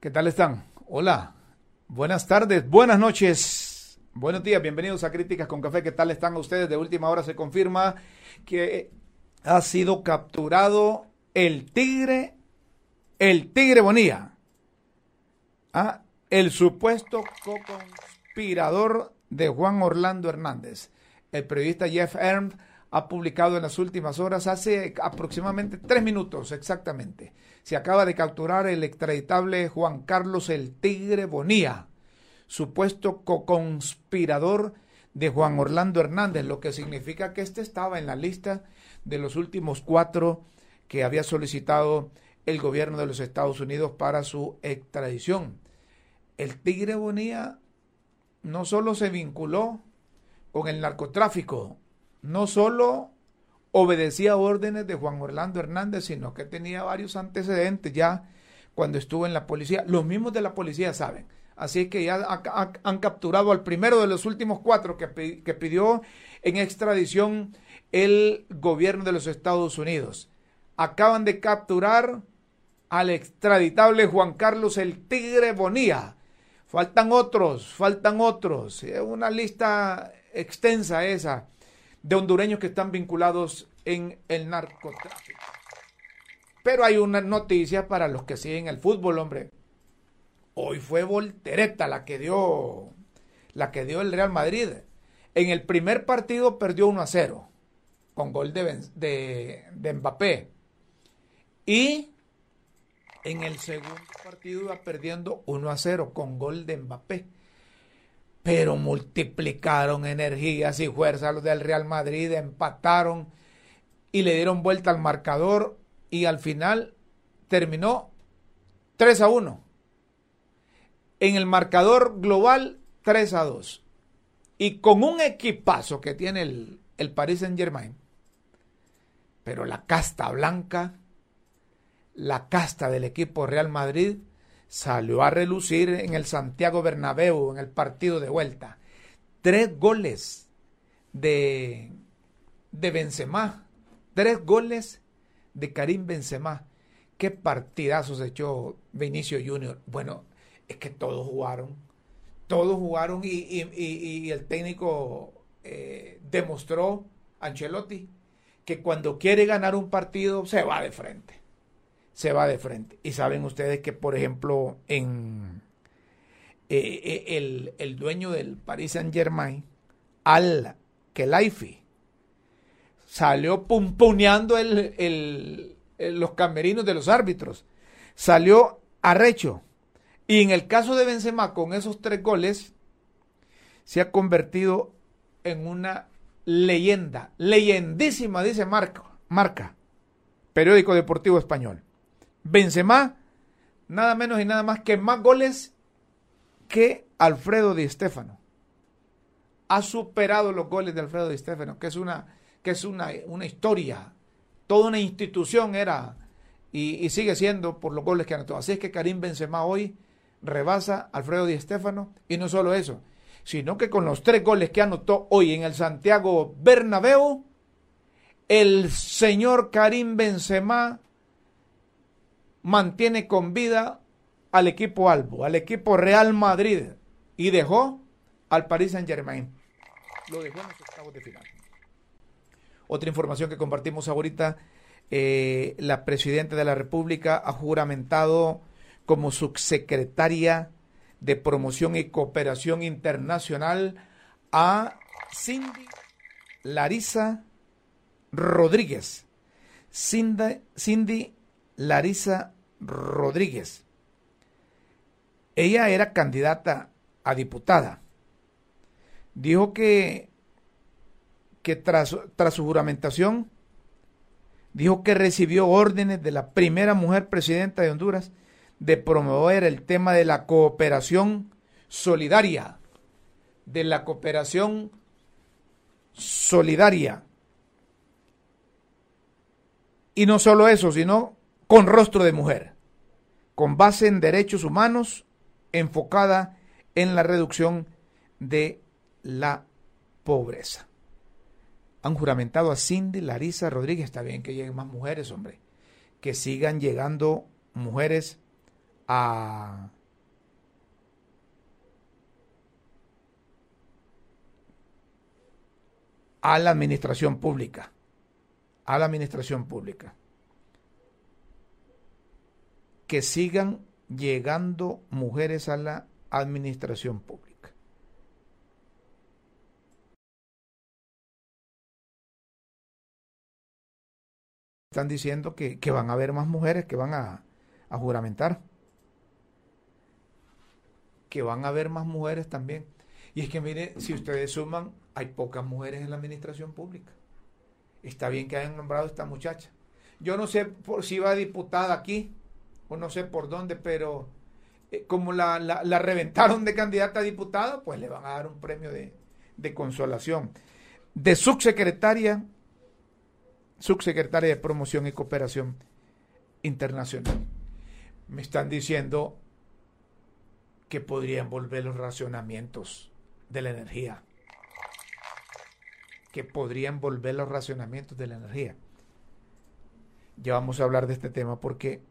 ¿Qué tal están? Hola, buenas tardes, buenas noches, buenos días, bienvenidos a Críticas con Café. ¿Qué tal están ustedes? De última hora se confirma que ha sido capturado el tigre, el tigre Bonilla, ¿ah? el supuesto co-conspirador de Juan Orlando Hernández. El periodista Jeff Ernst ha publicado en las últimas horas, hace aproximadamente tres minutos exactamente, se acaba de capturar el extraditable Juan Carlos el Tigre Bonía, supuesto co-conspirador de Juan Orlando Hernández, lo que significa que este estaba en la lista de los últimos cuatro que había solicitado el gobierno de los Estados Unidos para su extradición. El Tigre Bonía no solo se vinculó con el narcotráfico, no solo obedecía órdenes de Juan Orlando Hernández, sino que tenía varios antecedentes ya cuando estuvo en la policía. Los mismos de la policía saben. Así que ya han capturado al primero de los últimos cuatro que, que pidió en extradición el gobierno de los Estados Unidos. Acaban de capturar al extraditable Juan Carlos el Tigre Bonía. Faltan otros, faltan otros. Es una lista extensa esa de hondureños que están vinculados en el narcotráfico. Pero hay una noticia para los que siguen el fútbol, hombre. Hoy fue voltereta la que dio la que dio el Real Madrid. En el primer partido perdió 1 a 0 con gol de, de, de Mbappé. Y en el segundo partido iba perdiendo 1 a 0 con gol de Mbappé pero multiplicaron energías y fuerzas los del Real Madrid, empataron y le dieron vuelta al marcador y al final terminó 3 a 1. En el marcador global 3 a 2. Y con un equipazo que tiene el, el Paris Saint Germain, pero la casta blanca, la casta del equipo Real Madrid, salió a relucir en el Santiago Bernabéu en el partido de vuelta. Tres goles de, de Benzema, tres goles de Karim Benzema. Qué partidazos echó Vinicio Junior. Bueno, es que todos jugaron, todos jugaron y, el técnico eh, demostró, Ancelotti, que cuando quiere ganar un partido se va de frente se va de frente. Y saben ustedes que, por ejemplo, en eh, eh, el, dueño del Paris Saint Germain, Al Kelaifi, salió pumpuneando el, los camerinos de los árbitros. Salió arrecho. Y en el caso de Benzema, con esos tres goles, se ha convertido en una leyenda, leyendísima, dice Marca, Marca, periódico deportivo español. Benzema, nada menos y nada más que más goles que Alfredo Di Stéfano. Ha superado los goles de Alfredo Di Stéfano, que es una, que es una, una historia, toda una institución era y, sigue siendo por los goles que anotó. Así es que Karim Benzema hoy rebasa Alfredo Di Stéfano y no solo eso, sino que con los tres goles que anotó hoy en el Santiago Bernabéu, el señor Karim Benzema mantiene con vida al equipo Albo, al equipo Real Madrid y dejó al Paris Saint Germain. Lo dejó en los octavos de final. Otra información que compartimos ahorita, eh, la presidenta de la República ha juramentado como subsecretaria de Promoción y Cooperación Internacional a Cindy Larisa Rodríguez. Cindy, Cindy Larisa Rodríguez. Ella era candidata a diputada. Dijo que, que tras, tras su juramentación, dijo que recibió órdenes de la primera mujer presidenta de Honduras de promover el tema de la cooperación solidaria, de la cooperación solidaria. Y no solo eso, sino con rostro de mujer, con base en derechos humanos, enfocada en la reducción de la pobreza. Han juramentado a Cindy Larisa Rodríguez, está bien que lleguen más mujeres, hombre, que sigan llegando mujeres a a la administración pública, a la administración pública. Que sigan llegando mujeres a la administración pública. Están diciendo que, van a haber más mujeres que van a, a juramentar. Que van a haber más mujeres también. Y es que mire, si ustedes suman, hay pocas mujeres en la administración pública. Está bien que hayan nombrado esta muchacha. Yo no sé por si va diputada aquí, o no sé por dónde, pero eh, como la, reventaron de candidata a diputada, pues le van a dar un premio de, de consolación. De subsecretaria, subsecretaria de Promoción y Cooperación Internacional. Me están diciendo que podrían volver los racionamientos de la energía. Que podrían volver los racionamientos de la energía. Ya vamos a hablar de este tema porque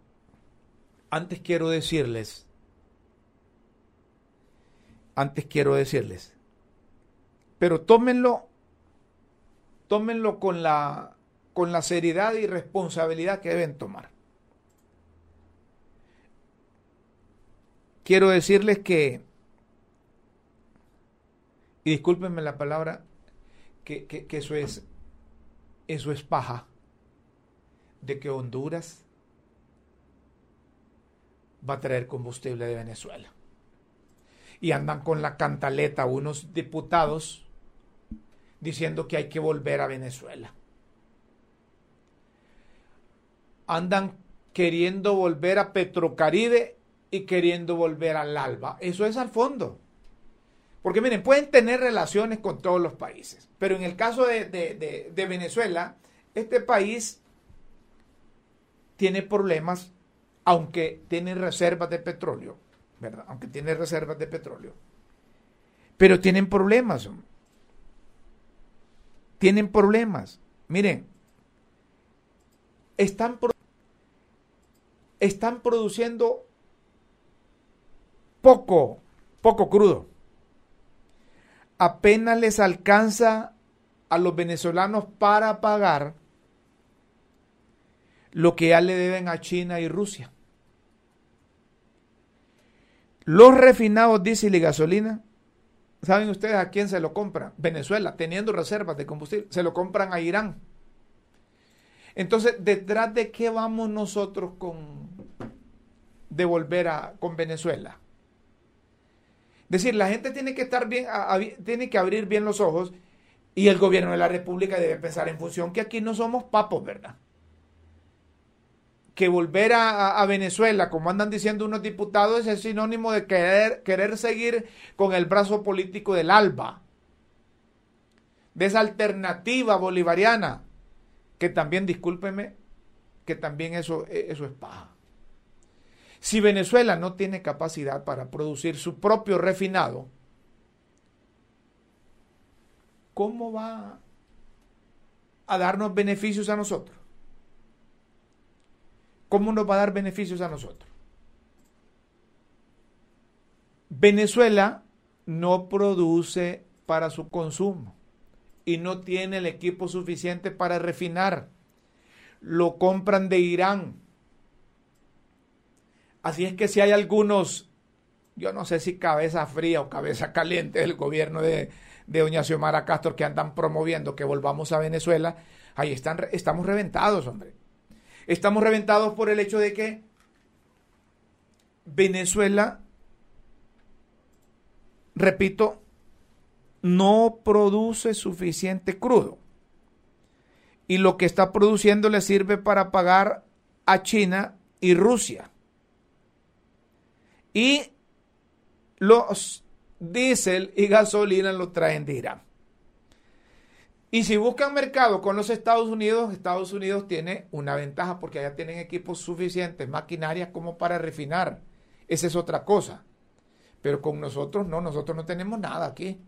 antes quiero decirles, antes quiero decirles, pero tómenlo, tómenlo con la, con la seriedad y responsabilidad que deben tomar. Quiero decirles que, y discúlpenme la palabra, que, que eso es, eso es paja, de que Honduras va a traer combustible de Venezuela. Y andan con la cantaleta unos diputados diciendo que hay que volver a Venezuela. Andan queriendo volver a Petrocaribe y queriendo volver al ALBA. Eso es al fondo. Porque miren, pueden tener relaciones con todos los países, pero en el caso de, de Venezuela, este país tiene problemas aunque tiene reservas de petróleo, ¿verdad? Aunque tiene reservas de petróleo. Pero tienen problemas. Tienen problemas. Miren, están, están produciendo poco, poco crudo. Apenas les alcanza a los venezolanos para pagar lo que ya le deben a China y Rusia. Los refinados diésel y gasolina, ¿saben ustedes a quién se lo compran? Venezuela, teniendo reservas de combustible, se lo compran a Irán. Entonces, ¿detrás de qué vamos nosotros con devolver a, con Venezuela? Es decir, la gente tiene que estar bien, tiene que abrir bien los ojos y el gobierno de la República debe pensar en función que aquí no somos papos, ¿verdad? Que volver a, Venezuela, como andan diciendo unos diputados, es sinónimo de querer, querer seguir con el brazo político del ALBA, de esa alternativa bolivariana, que también, discúlpeme, que también eso, eso es paja. Si Venezuela no tiene capacidad para producir su propio refinado, ¿cómo va a darnos beneficios a nosotros? ¿Cómo nos va a dar beneficios a nosotros? Venezuela no produce para su consumo y no tiene el equipo suficiente para refinar. Lo compran de Irán. Así es que si hay algunos, yo no sé si cabeza fría o cabeza caliente del gobierno de, de doña Xiomara Castro que andan promoviendo que volvamos a Venezuela, ahí están, estamos reventados, hombre. Estamos reventados por el hecho de que Venezuela, repito, no produce suficiente crudo. Y lo que está produciendo le sirve para pagar a China y Rusia. Y los diésel y gasolina lo traen de Irán. Y si buscan mercado con los Estados Unidos, Estados Unidos tiene una ventaja porque allá tienen equipos suficientes, maquinarias como para refinar. Esa es otra cosa. Pero con nosotros no, nosotros no tenemos nada aquí.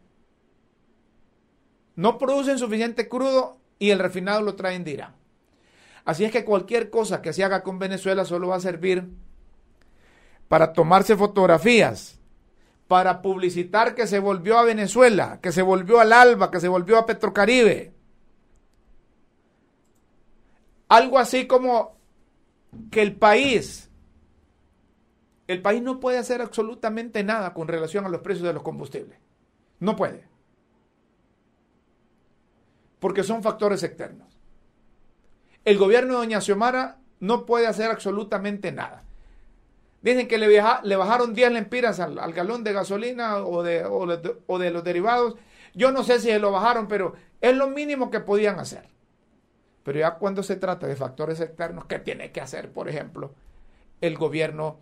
No producen suficiente crudo y el refinado lo traen de Irán. Así es que cualquier cosa que se haga con Venezuela solo va a servir para tomarse fotografías, para publicitar que se volvió a Venezuela, que se volvió al Alba, que se volvió a Petrocaribe. Algo así como que el país, el país no puede hacer absolutamente nada con relación a los precios de los combustibles. No puede. Porque son factores externos. El gobierno de Doña Xiomara no puede hacer absolutamente nada. Dicen que le, bajaron 10 lempiras al, galón de gasolina o de, o de los derivados. Yo no sé si se lo bajaron, pero es lo mínimo que podían hacer. Pero ya cuando se trata de factores externos, ¿qué tiene que hacer, por ejemplo, el gobierno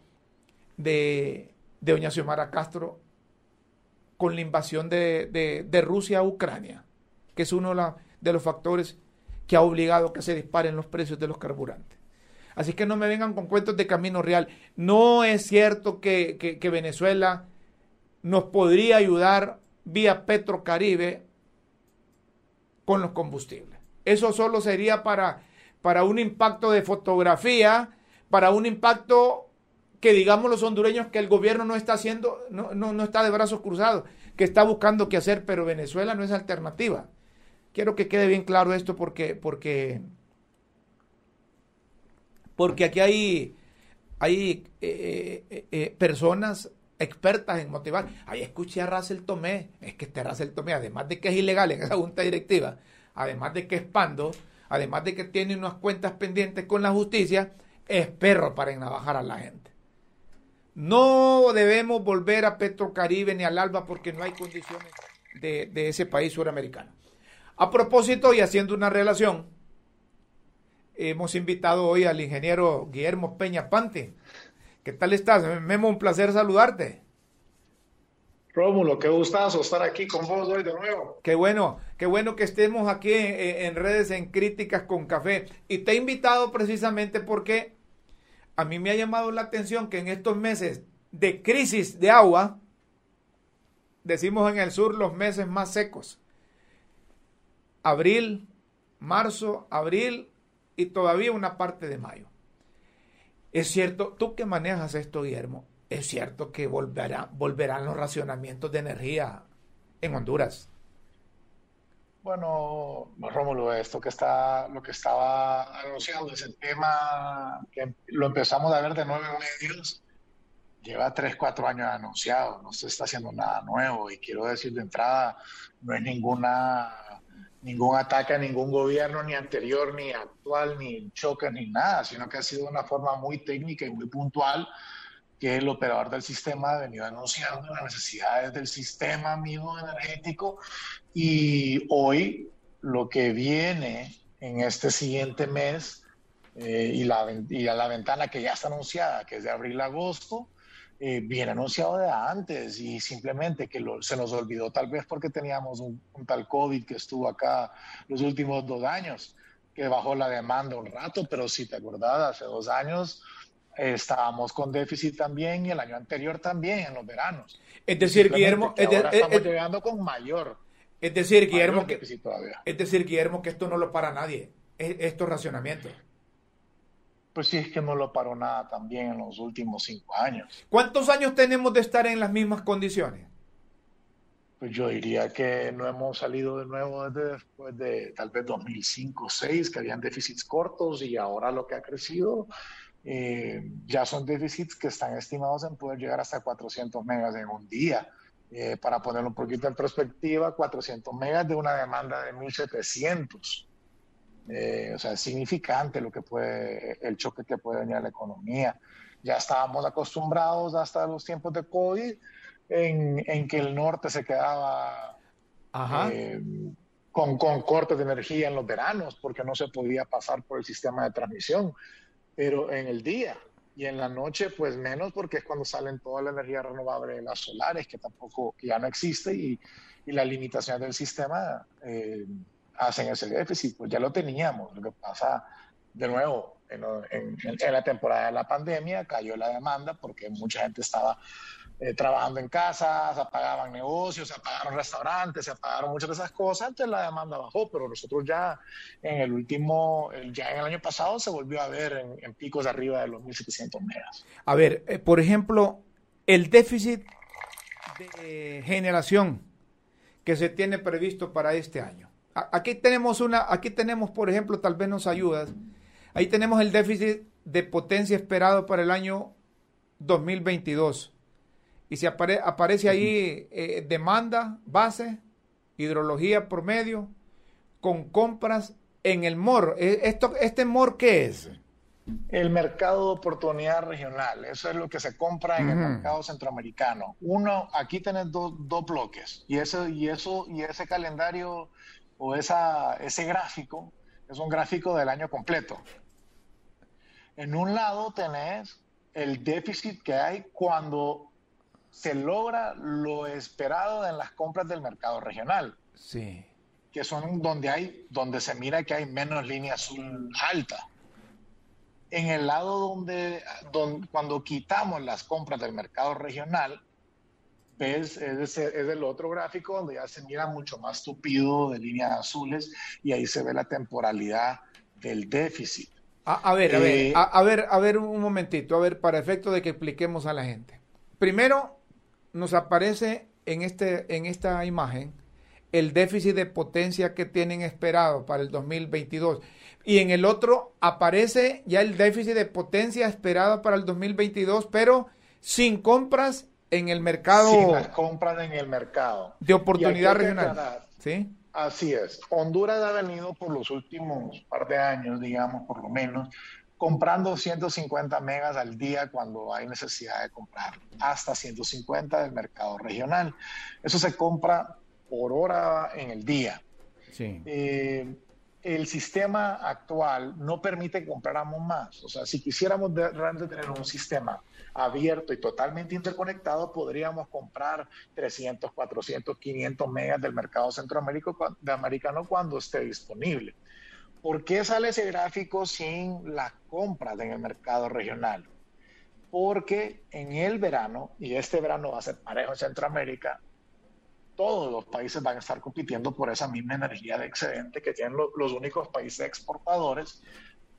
de, de Doña Xiomara Castro con la invasión de, de, Rusia a Ucrania, que es uno de los factores que ha obligado a que se disparen los precios de los carburantes? Así que no me vengan con cuentos de camino real. No es cierto que, Venezuela nos podría ayudar vía Petrocaribe con los combustibles. Eso solo sería para, para un impacto de fotografía, para un impacto que digamos los hondureños que el gobierno no está haciendo, no, no, está de brazos cruzados, que está buscando qué hacer, pero Venezuela no es alternativa. Quiero que quede bien claro esto porque, porque, porque aquí hay, hay eh, eh, eh, personas expertas en motivar. Ahí escuché a Russell Tomé, es que este Russell Tomé, además de que es ilegal en esa junta directiva, además de que es pando, además de que tiene unas cuentas pendientes con la justicia, es perro para enavajar a la gente. No debemos volver a Petrocaribe ni al Alba porque no hay condiciones de, ese país suramericano. A propósito y haciendo una relación, hemos invitado hoy al ingeniero Guillermo Peña Pante. ¿Qué tal estás? Memo, un placer saludarte. Rómulo, qué gustazo estar aquí con vos hoy de nuevo. Qué bueno, qué bueno que estemos aquí en, redes en Críticas con Café. Y te he invitado precisamente porque a mí me ha llamado la atención que en estos meses de crisis de agua, decimos en el sur los meses más secos, abril, marzo, abril y todavía una parte de mayo. Es cierto, tú que manejas esto, Guillermo, es cierto que volverá, volverán los racionamientos de energía en Honduras. Bueno, Rómulo, esto que está, lo que estaba anunciando es el tema que lo empezamos a ver de nueve medios. Lleva tres, cuatro años anunciado, no se está haciendo nada nuevo. Y quiero decir de entrada, no es ninguna, ningún ataque a ningún gobierno, ni anterior, ni actual, ni choque, ni nada, sino que ha sido una forma muy técnica y muy puntual que el operador del sistema ha venido anunciando las necesidades del sistema mismo energético. Y hoy lo que viene en este siguiente mes eh, y, y la ventana que ya está anunciada, que es de abril a agosto, eh, viene anunciado de antes y simplemente que se nos olvidó tal vez porque teníamos un, un, tal COVID que estuvo acá los últimos dos años, que bajó la demanda un rato, pero si te acordás, hace dos años estábamos con déficit también y el año anterior también en los veranos. Es decir, Guillermo, ahora estamos llegando con mayor. Es decir, Guillermo, que, es decir, Guillermo, que esto no lo para nadie, estos racionamientos. Pues sí, es que no lo paró nada también en los últimos cinco años. ¿Cuántos años tenemos de estar en las mismas condiciones? Pues yo diría que no hemos salido de nuevo desde después de tal vez 2005 o 2006, que habían déficits cortos y ahora lo que ha crecido eh, ya son déficits que están estimados en poder llegar hasta 400 megas en un día. Eh, para ponerlo un poquito en perspectiva, 400 megas de una demanda de 1700. Eh, o sea, es significante lo que puede, el choque que puede venir a la economía. Ya estábamos acostumbrados hasta los tiempos de COVID en, en que el norte se quedaba con, con cortes de energía en los veranos porque no se podía pasar por el sistema de transmisión pero en el día y en la noche pues menos porque es cuando salen toda la energía renovable de las solares que tampoco ya no existe y, y las limitaciones del sistema eh, hacen ese déficit pues ya lo teníamos lo que pasa de nuevo en, en, la temporada de la pandemia cayó la demanda porque mucha gente estaba eh, trabajando en casa, se apagaban negocios, se apagaron restaurantes, se apagaron muchas de esas cosas, entonces la demanda bajó, pero nosotros ya en el último, ya en el año pasado se volvió a ver en, picos arriba de los 1.700 megas. A ver, eh, por ejemplo, el déficit de generación que se tiene previsto para este año. Aquí tenemos una, aquí tenemos, por ejemplo, tal vez nos ayudas. Ahí tenemos el déficit de potencia esperado para el año 2022. Y se aparece ahí eh, demanda, base, hidrología promedio, con compras en el MOR. E, esto, ¿Este MOR qué es? El mercado de oportunidad regional, eso es lo que se compra en el mercado centroamericano. Uno, aquí tenés dos bloques y, eso, y, eso, y ese calendario o esa, ese gráfico es un gráfico del año completo. En un lado tenés el déficit que hay cuando se logra lo esperado en las compras del mercado regional. Sí. Que son donde hay, donde se mira que hay menos línea azul alta. En el lado donde, donde cuando quitamos las compras del mercado regional, ves, es, es, el otro gráfico donde ya se mira mucho más tupido de líneas azules y ahí se ve la temporalidad del déficit. A, ver, a, ver, eh, a, ver, a ver un momentito, a ver, para efecto de que expliquemos a la gente. Primero, nos aparece en, este, en esta imagen el déficit de potencia que tienen esperado para el 2022. Y en el otro aparece ya el déficit de potencia esperado para el 2022, pero sin compras en el mercado. Sin las compras en el mercado. De oportunidad regional. ¿Sí? Así es. Honduras ha venido por los últimos par de años, digamos, por lo menos, comprando 150 megas al día cuando hay necesidad de comprar, hasta 150 del mercado regional. Eso se compra por hora en el día. Sí. Eh, el sistema actual no permite que compráramos más. O sea, si quisiéramos realmente tener un sistema abierto y totalmente interconectado, podríamos comprar 300, 400, 500 megas del mercado centroamericano cuando esté disponible. ¿Por qué sale ese gráfico sin las compras en el mercado regional? Porque en el verano, y este verano va a ser parejo en Centroamérica, todos los países van a estar compitiendo por esa misma energía de excedente que tienen los únicos países exportadores,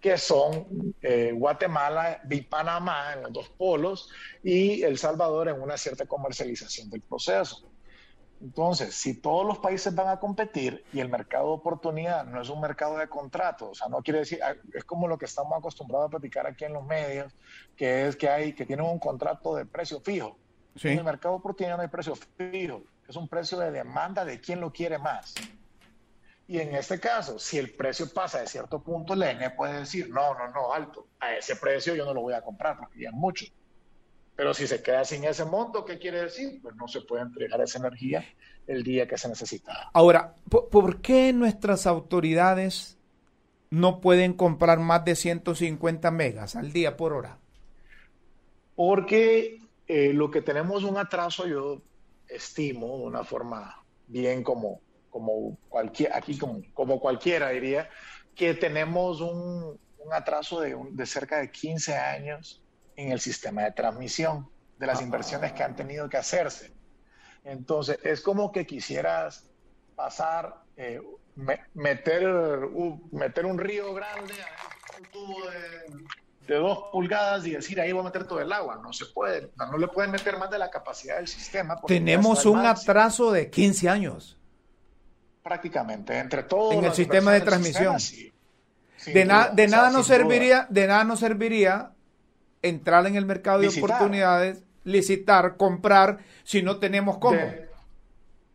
que son eh, Guatemala y Panamá en los dos polos y El Salvador en una cierta comercialización del proceso. Entonces, si todos los países van a competir y el mercado de oportunidad no es un mercado de contratos, o sea, no quiere decir, ah, es como lo que estamos acostumbrados a platicar aquí en los medios, que es que hay, que tienen un contrato de precio fijo. En el mercado de oportunidad no hay precio fijo es un precio de demanda de quién lo quiere más. Y en este caso, si el precio pasa de cierto punto, el ENE puede decir, no, no, no, alto, a ese precio yo no lo voy a comprar porque ya es mucho. Pero si se queda sin ese monto, ¿qué quiere decir? Pues no se puede entregar esa energía el día que se necesita. Ahora, ¿por qué nuestras autoridades no pueden comprar más de 150 megas al día por hora? Porque eh, lo que tenemos un atraso, yo estimo de una forma bien como, como cualquier, aquí como, como cualquiera diría, que tenemos un, un atraso de, de, cerca de 15 años en el sistema de transmisión de las inversiones que han tenido que hacerse. Entonces, es como que quisieras pasar, eh, meter, meter un río grande, un tubo de de dos pulgadas y decir ahí voy a meter todo el agua. No se puede, no, le pueden meter más de la capacidad del sistema. Tenemos un atraso de 15 años. Prácticamente, entre todos. En el sistema de transmisión. de, de nada nos serviría, de nada nos serviría entrar en el mercado de oportunidades, licitar, comprar, si no tenemos cómo.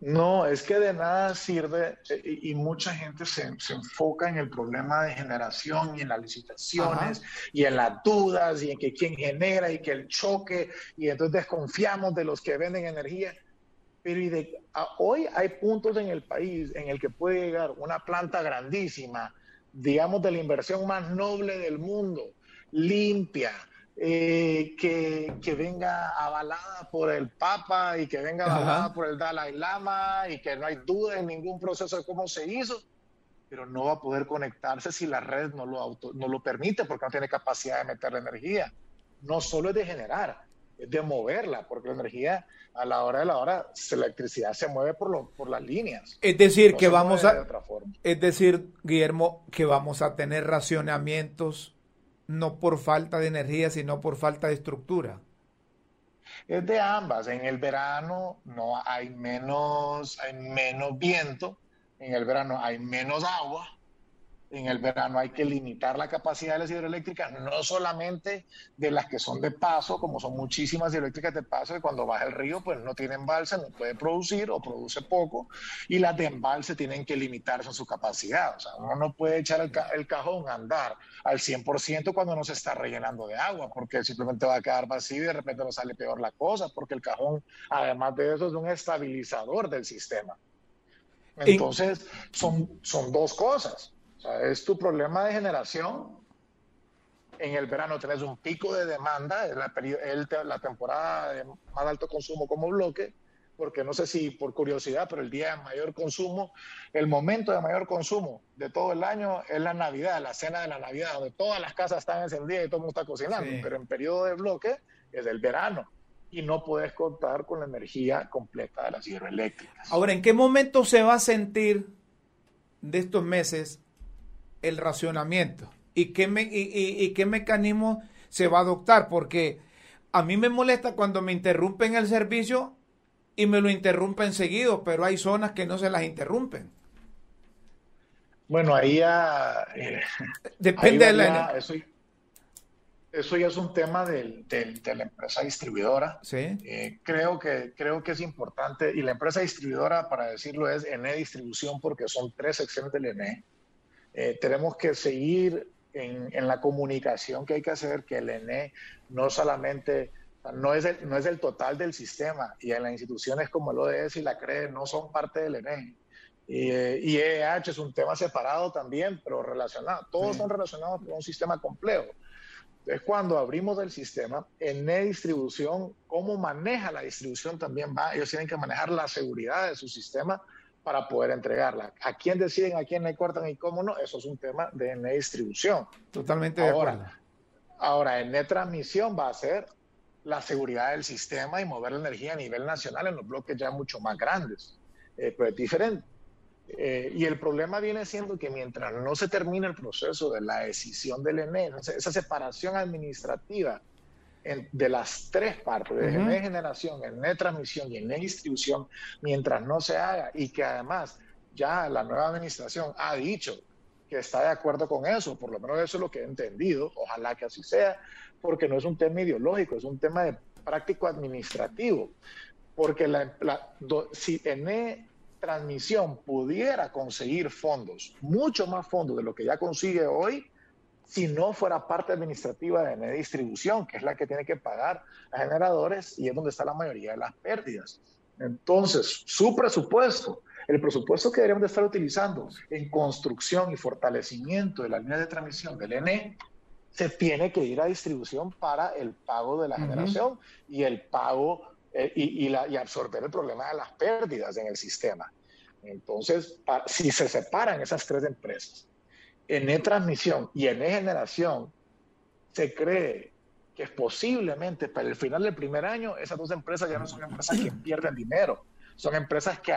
No, es que de nada sirve eh, y, mucha gente se, enfoca en el problema de generación y en las licitaciones y en las dudas y en que quién genera y que el choque y entonces desconfiamos de los que venden energía. Pero y de, hoy hay puntos en el país en el que puede llegar una planta grandísima, digamos de la inversión más noble del mundo, limpia, eh, que, venga avalada por el Papa y que venga avalada por el Dalai Lama y que no hay duda en ningún proceso de cómo se hizo, pero no va a poder conectarse si la red no lo, no lo permite porque no tiene capacidad de meter la energía. No solo es de generar, es de moverla, porque la energía a la hora de la hora, la electricidad se mueve por, por las líneas. Es decir, que vamos a... Es decir, Guillermo, que vamos a tener racionamientos no por falta de energía, sino por falta de estructura. Es de ambas. En el verano no hay menos, hay menos viento, en el verano hay menos agua, en el verano hay que limitar la capacidad de las hidroeléctricas, no solamente de las que son de paso, como son muchísimas hidroeléctricas de paso, que cuando baja el río pues no tienen balsa, no puede producir o produce poco, y las de embalse tienen que limitarse en su capacidad. O sea, uno no puede echar el, cajón a andar al 100% cuando no se está rellenando de agua, porque simplemente va a quedar vacío y de repente no sale peor la cosa, porque el cajón, además de eso, es un estabilizador del sistema. Entonces, son, son dos cosas es tu problema de generación. En el verano tenés un pico de demanda, es la, la temporada de más alto consumo como bloque, porque no sé si por curiosidad, pero el día de mayor consumo, el momento de mayor consumo de todo el año es la Navidad, la cena de la Navidad, donde todas las casas están encendidas y todo el mundo está cocinando, pero en periodo de bloque es el verano y no puedes contar con la energía completa de las hidroeléctricas. Ahora, ¿en qué momento se va a sentir de estos meses el racionamiento y qué, me, y, qué mecanismo se va a adoptar, porque a mí me molesta cuando me interrumpen el servicio y me lo interrumpen seguido, pero hay zonas que no se las interrumpen. Bueno, ahí ya... Eh, Depende de la... Eso, eso, ya es un tema del, de la empresa distribuidora. ¿Sí? Eh, creo, que, creo que es importante, y la empresa distribuidora, para decirlo, es ENE Distribución, porque son tres secciones del ENE. Eh, tenemos que seguir en, la comunicación que hay que hacer, que el ENE no solamente, no es, el, no es el total del sistema, y en las instituciones como el ODS y la CRE no son parte del ENE. Y, y EH es un tema separado también, pero relacionado. Todos son relacionados con un sistema complejo. Entonces, cuando abrimos el sistema, en distribución, cómo maneja la distribución también va, ellos tienen que manejar la seguridad de su sistema para poder entregarla. ¿A quién deciden, a quién le cortan y cómo no? Eso es un tema de distribución. Totalmente de acuerdo. Ahora, en transmisión va a ser la seguridad del sistema y mover la energía a nivel nacional en los bloques ya mucho más grandes. Eh, pero es diferente. Eh, y el problema viene siendo que mientras no se termine el proceso de la decisión del ENE, esa separación administrativa de las tres partes, de generación, en transmisión y en distribución, mientras no se haga y que además ya la nueva administración ha dicho que está de acuerdo con eso, por lo menos eso es lo que he entendido, ojalá que así sea, porque no es un tema ideológico, es un tema de práctico administrativo, porque la, si en transmisión pudiera conseguir fondos, mucho más fondos de lo que ya consigue hoy, si no fuera parte administrativa de distribución, que es la que tiene que pagar a generadores y es donde está la mayoría de las pérdidas. Entonces, su presupuesto, el presupuesto que deberíamos de estar utilizando en construcción y fortalecimiento de la línea de transmisión del ENE, se tiene que ir a distribución para el pago de la generación y el pago eh, y, y, absorber el problema de las pérdidas en el sistema. Entonces, si se separan esas tres empresas, en e-transmisión y en e-generación se cree que posiblemente para el final del primer año esas dos empresas ya no son empresas que pierden dinero, son empresas que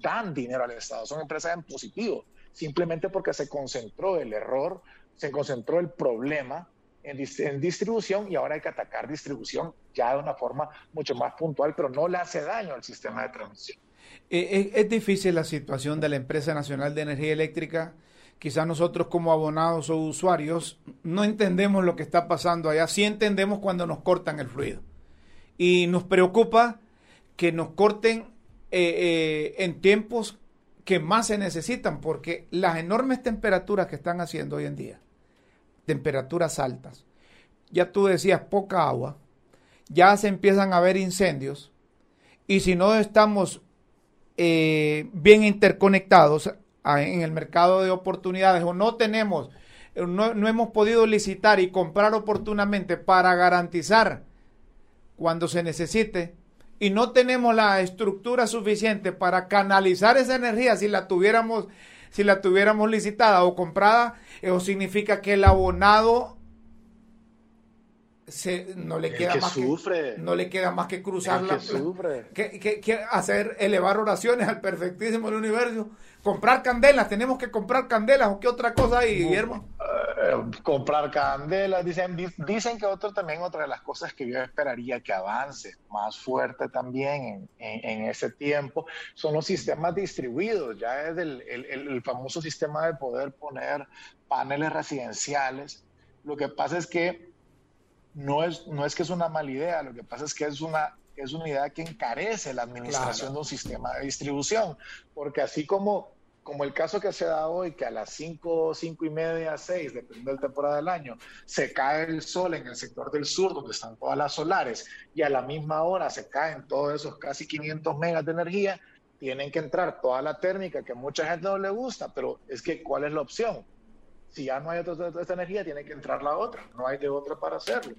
dan dinero al Estado, son empresas en positivo, simplemente porque se concentró el error, se concentró el problema en, distribución y ahora hay que atacar distribución ya de una forma mucho más puntual, pero no le hace daño al sistema de transmisión. Eh, es difícil la situación de la empresa nacional de energía eléctrica quizás nosotros como abonados o usuarios no entendemos lo que está pasando allá, sí entendemos cuando nos cortan el fluido. Y nos preocupa que nos corten eh, eh, en tiempos que más se necesitan, porque las enormes temperaturas que están haciendo hoy en día, temperaturas altas, ya tú decías poca agua, ya se empiezan a ver incendios, y si no estamos eh, bien interconectados, en el mercado de oportunidades o no tenemos, no, no hemos podido licitar y comprar oportunamente para garantizar cuando se necesite y no tenemos la estructura suficiente para canalizar esa energía si la tuviéramos si la tuviéramos licitada o comprada, eso significa que el abonado se, no le queda más que no le queda más que cruzar la, que, que, hacer elevar oraciones al perfectísimo del universo. Comprar candelas tenemos que comprar candelas o qué otra cosa hay Guillermo eh, comprar candelas dicen dicen que otro también otra de las cosas que yo esperaría que avance más fuerte también en, en, ese tiempo son los sistemas distribuidos. Ya es el, el, el famoso sistema de poder poner paneles residenciales. Lo que pasa es que no es, no es que es una mala idea, lo que pasa es que es una, es una idea que encarece la administración de un sistema de distribución, porque así como, como el caso que se da hoy, que a las 5, 5 y media, 6, dependiendo de la temporada del año, se cae el sol en el sector del sur, donde están todas las solares, y a la misma hora se caen todos esos casi 500 megas de energía, tienen que entrar toda la térmica que a mucha gente no le gusta, pero es que ¿cuál es la opción? Si ya no hay otra, esta energía, tiene que entrar la otra, no hay de otra para hacerlo.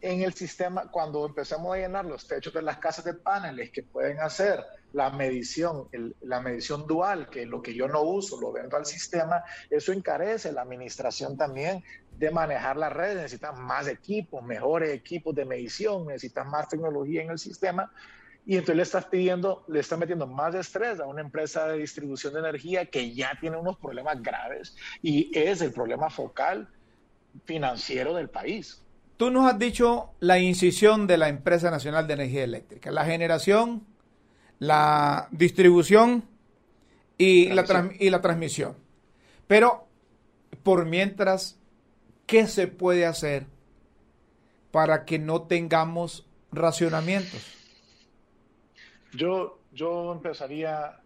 En el sistema, cuando empecemos a llenar los techos de las casas de paneles que pueden hacer la medición, la medición dual, que lo que yo no uso lo vendo al sistema, eso encarece la administración también de manejar la red. Necesitan más equipos, mejores equipos de medición, necesitan más tecnología en el sistema y entonces le estás pidiendo, le estás metiendo más estrés a una empresa de distribución de energía que ya tiene unos problemas graves y es el problema focal financiero del país. Tú nos has dicho la incisión de la Empresa Nacional de Energía Eléctrica, la generación, la distribución y, la, y la transmisión. Pero, por mientras, ¿qué se puede hacer para que no tengamos racionamientos? Yo, yo empezaría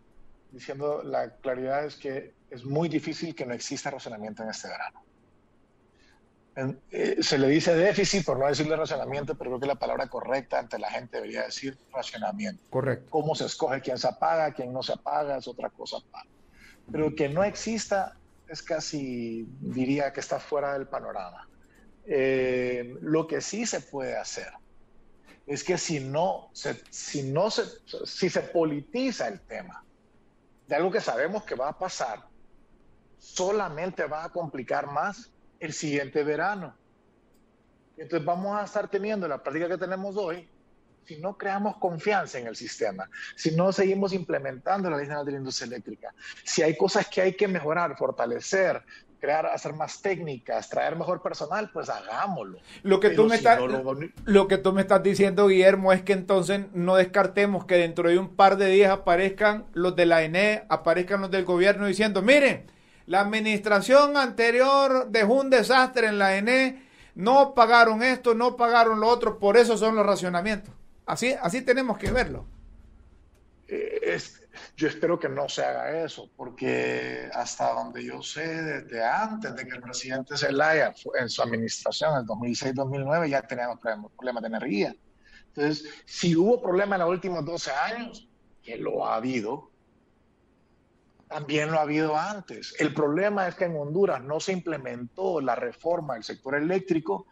diciendo la claridad es que es muy difícil que no exista racionamiento en este verano. Eh, se le dice déficit por no decirle racionamiento, pero creo que la palabra correcta ante la gente debería decir racionamiento. Correcto. Cómo se escoge quién se apaga, quién no se apaga, es otra cosa. Pero que no exista es casi, diría que está fuera del panorama. Eh, lo que sí se puede hacer es que si no, se, si no se, si se politiza el tema de algo que sabemos que va a pasar, solamente va a complicar más el siguiente verano. Entonces vamos a estar teniendo la práctica que tenemos hoy si no creamos confianza en el sistema, si no seguimos implementando la ley de la industria eléctrica, si hay cosas que hay que mejorar, fortalecer, crear, hacer más técnicas, traer mejor personal, pues hagámoslo. Lo que, tú me estás, lo... que tú me estás diciendo, Guillermo, es que entonces no descartemos que dentro de un par de días aparezcan los de la ENE, aparezcan los del gobierno diciendo, miren, la administración anterior dejó un desastre en la ENE, no pagaron esto, no pagaron lo otro, por eso son los racionamientos. Así, así tenemos que verlo. Eh, es, yo espero que no se haga eso, porque hasta donde yo sé, desde antes de que el presidente Zelaya en su administración, en 2006-2009, ya teníamos problemas de energía. Entonces, si hubo problemas en los últimos 12 años, que lo ha habido, también lo ha habido antes. El problema es que en Honduras no se implementó la reforma del sector eléctrico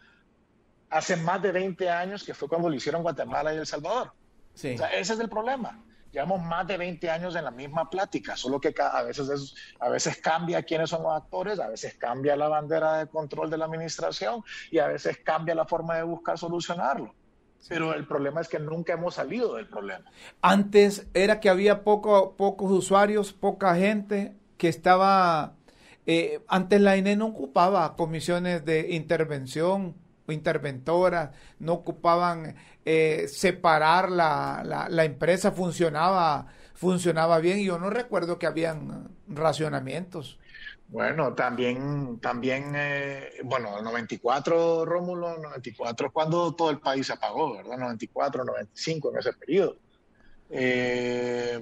hace más de 20 años, que fue cuando lo hicieron Guatemala y El Salvador. Sí. O sea, ese es el problema. Llevamos más de 20 años en la misma plática, solo que a veces, a veces cambia quiénes son los actores, a veces cambia la bandera de control de la administración y a veces cambia la forma de buscar solucionarlo. Pero el problema es que nunca hemos salido del problema. Antes era que había poco, pocos usuarios, poca gente que estaba... Eh, antes la INE no ocupaba comisiones de intervención interventoras, no ocupaban eh, separar la, empresa funcionaba, funcionaba bien y yo no recuerdo que habían racionamientos. Bueno, también, también eh, bueno, el 94, Rómulo, 94 es cuando todo el país se apagó, ¿verdad? 94, 95, en ese periodo. Eh,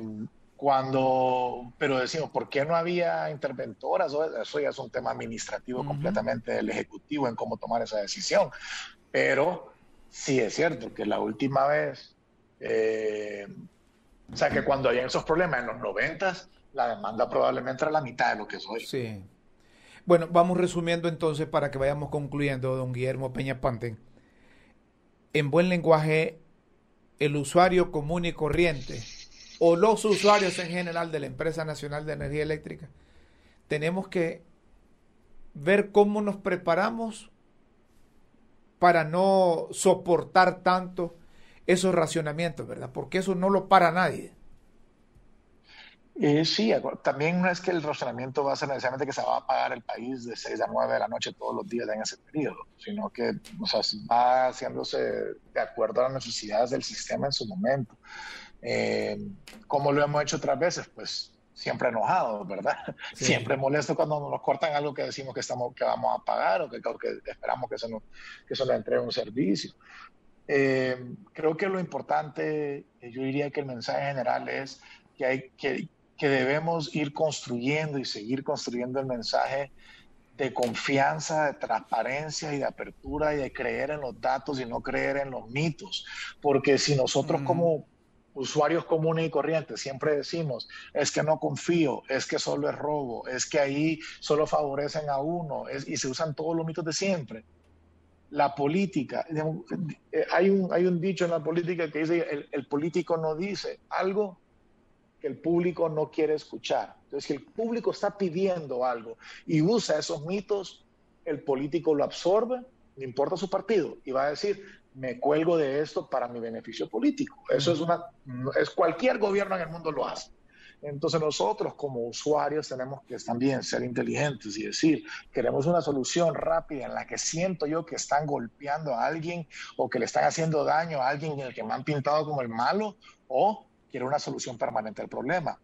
cuando, pero decimos, ¿por qué no había interventoras? Eso ya es un tema administrativo completamente del Ejecutivo en cómo tomar esa decisión. Pero sí es cierto que la última vez, eh, o sea, que cuando había esos problemas en los noventas, la demanda probablemente era la mitad de lo que es hoy. Sí. Bueno, vamos resumiendo entonces para que vayamos concluyendo, don Guillermo Peña Panten. En buen lenguaje, el usuario común y corriente, o los usuarios en general de la Empresa Nacional de Energía Eléctrica, tenemos que ver cómo nos preparamos para no soportar tanto esos racionamientos, ¿verdad? Porque eso no lo para nadie. Eh, sí, también no es que el racionamiento va a ser necesariamente que se va a pagar el país de 6 a 9 de la noche todos los días en ese periodo, sino que o sea, va haciéndose de acuerdo a las necesidades del sistema en su momento. Eh, como lo hemos hecho otras veces, pues siempre enojados, ¿verdad? Siempre molesto cuando nos cortan algo que decimos que, estamos, que vamos a pagar o que, que esperamos que se nos, que se nos entregue un servicio. Eh, creo que lo importante, yo diría que el mensaje general es que, hay, que, que debemos ir construyendo y seguir construyendo el mensaje de confianza, de transparencia y de apertura y de creer en los datos y no creer en los mitos. Porque si nosotros como usuarios comunes y corrientes siempre decimos, es que no confío, es que solo es robo, es que ahí solo favorecen a uno y se usan todos los mitos de siempre. La política, eh, hay un, hay un dicho en la política que dice, el, el político no dice algo que el público no quiere escuchar. Entonces, si el público está pidiendo algo y usa esos mitos, el político lo absorbe, no importa su partido, y va a decir, me cuelgo de esto para mi beneficio político. Eso es una, es cualquier gobierno en el mundo lo hace. Entonces nosotros como usuarios tenemos que también ser inteligentes y decir, queremos una solución rápida en la que siento yo que están golpeando a alguien o que le están haciendo daño a alguien en el que me han pintado como el malo o quiero una solución permanente al problema.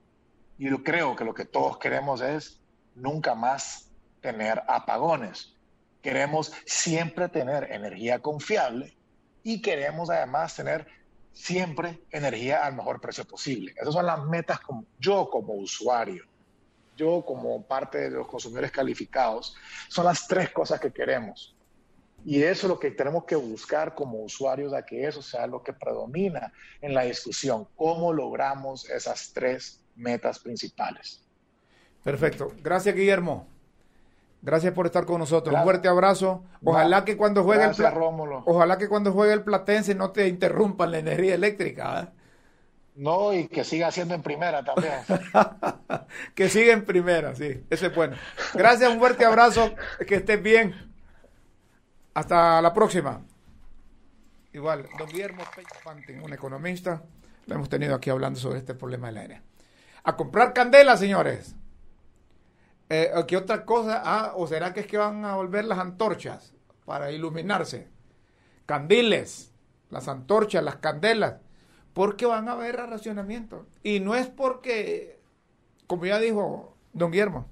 Y yo creo que lo que todos queremos es nunca más tener apagones. Queremos siempre tener energía confiable y queremos además tener siempre energía al mejor precio posible. Esas son las metas como yo como usuario, yo como parte de los consumidores calificados, son las tres cosas que queremos. Y eso es lo que tenemos que buscar como usuarios, a que eso sea lo que predomina en la discusión, cómo logramos esas tres metas principales. Perfecto. Gracias, Guillermo. Gracias por estar con nosotros. Un fuerte abrazo. Ojalá que cuando juegue el Ojalá que cuando juegue el Platense no te interrumpan la energía eléctrica. ¿eh? No, y que siga siendo en primera también. que siga en primera, sí. Eso es bueno. Gracias, un fuerte abrazo. Que estés bien. Hasta la próxima. Igual, don Guillermo Pantin, un economista, lo hemos tenido aquí hablando sobre este problema del aire. A comprar candela, señores. Eh, ¿Qué otra cosa? Ah, ¿o será que es que van a volver las antorchas para iluminarse? Candiles, las antorchas, las candelas, porque van a haber racionamiento. Y no es porque, como ya dijo don Guillermo,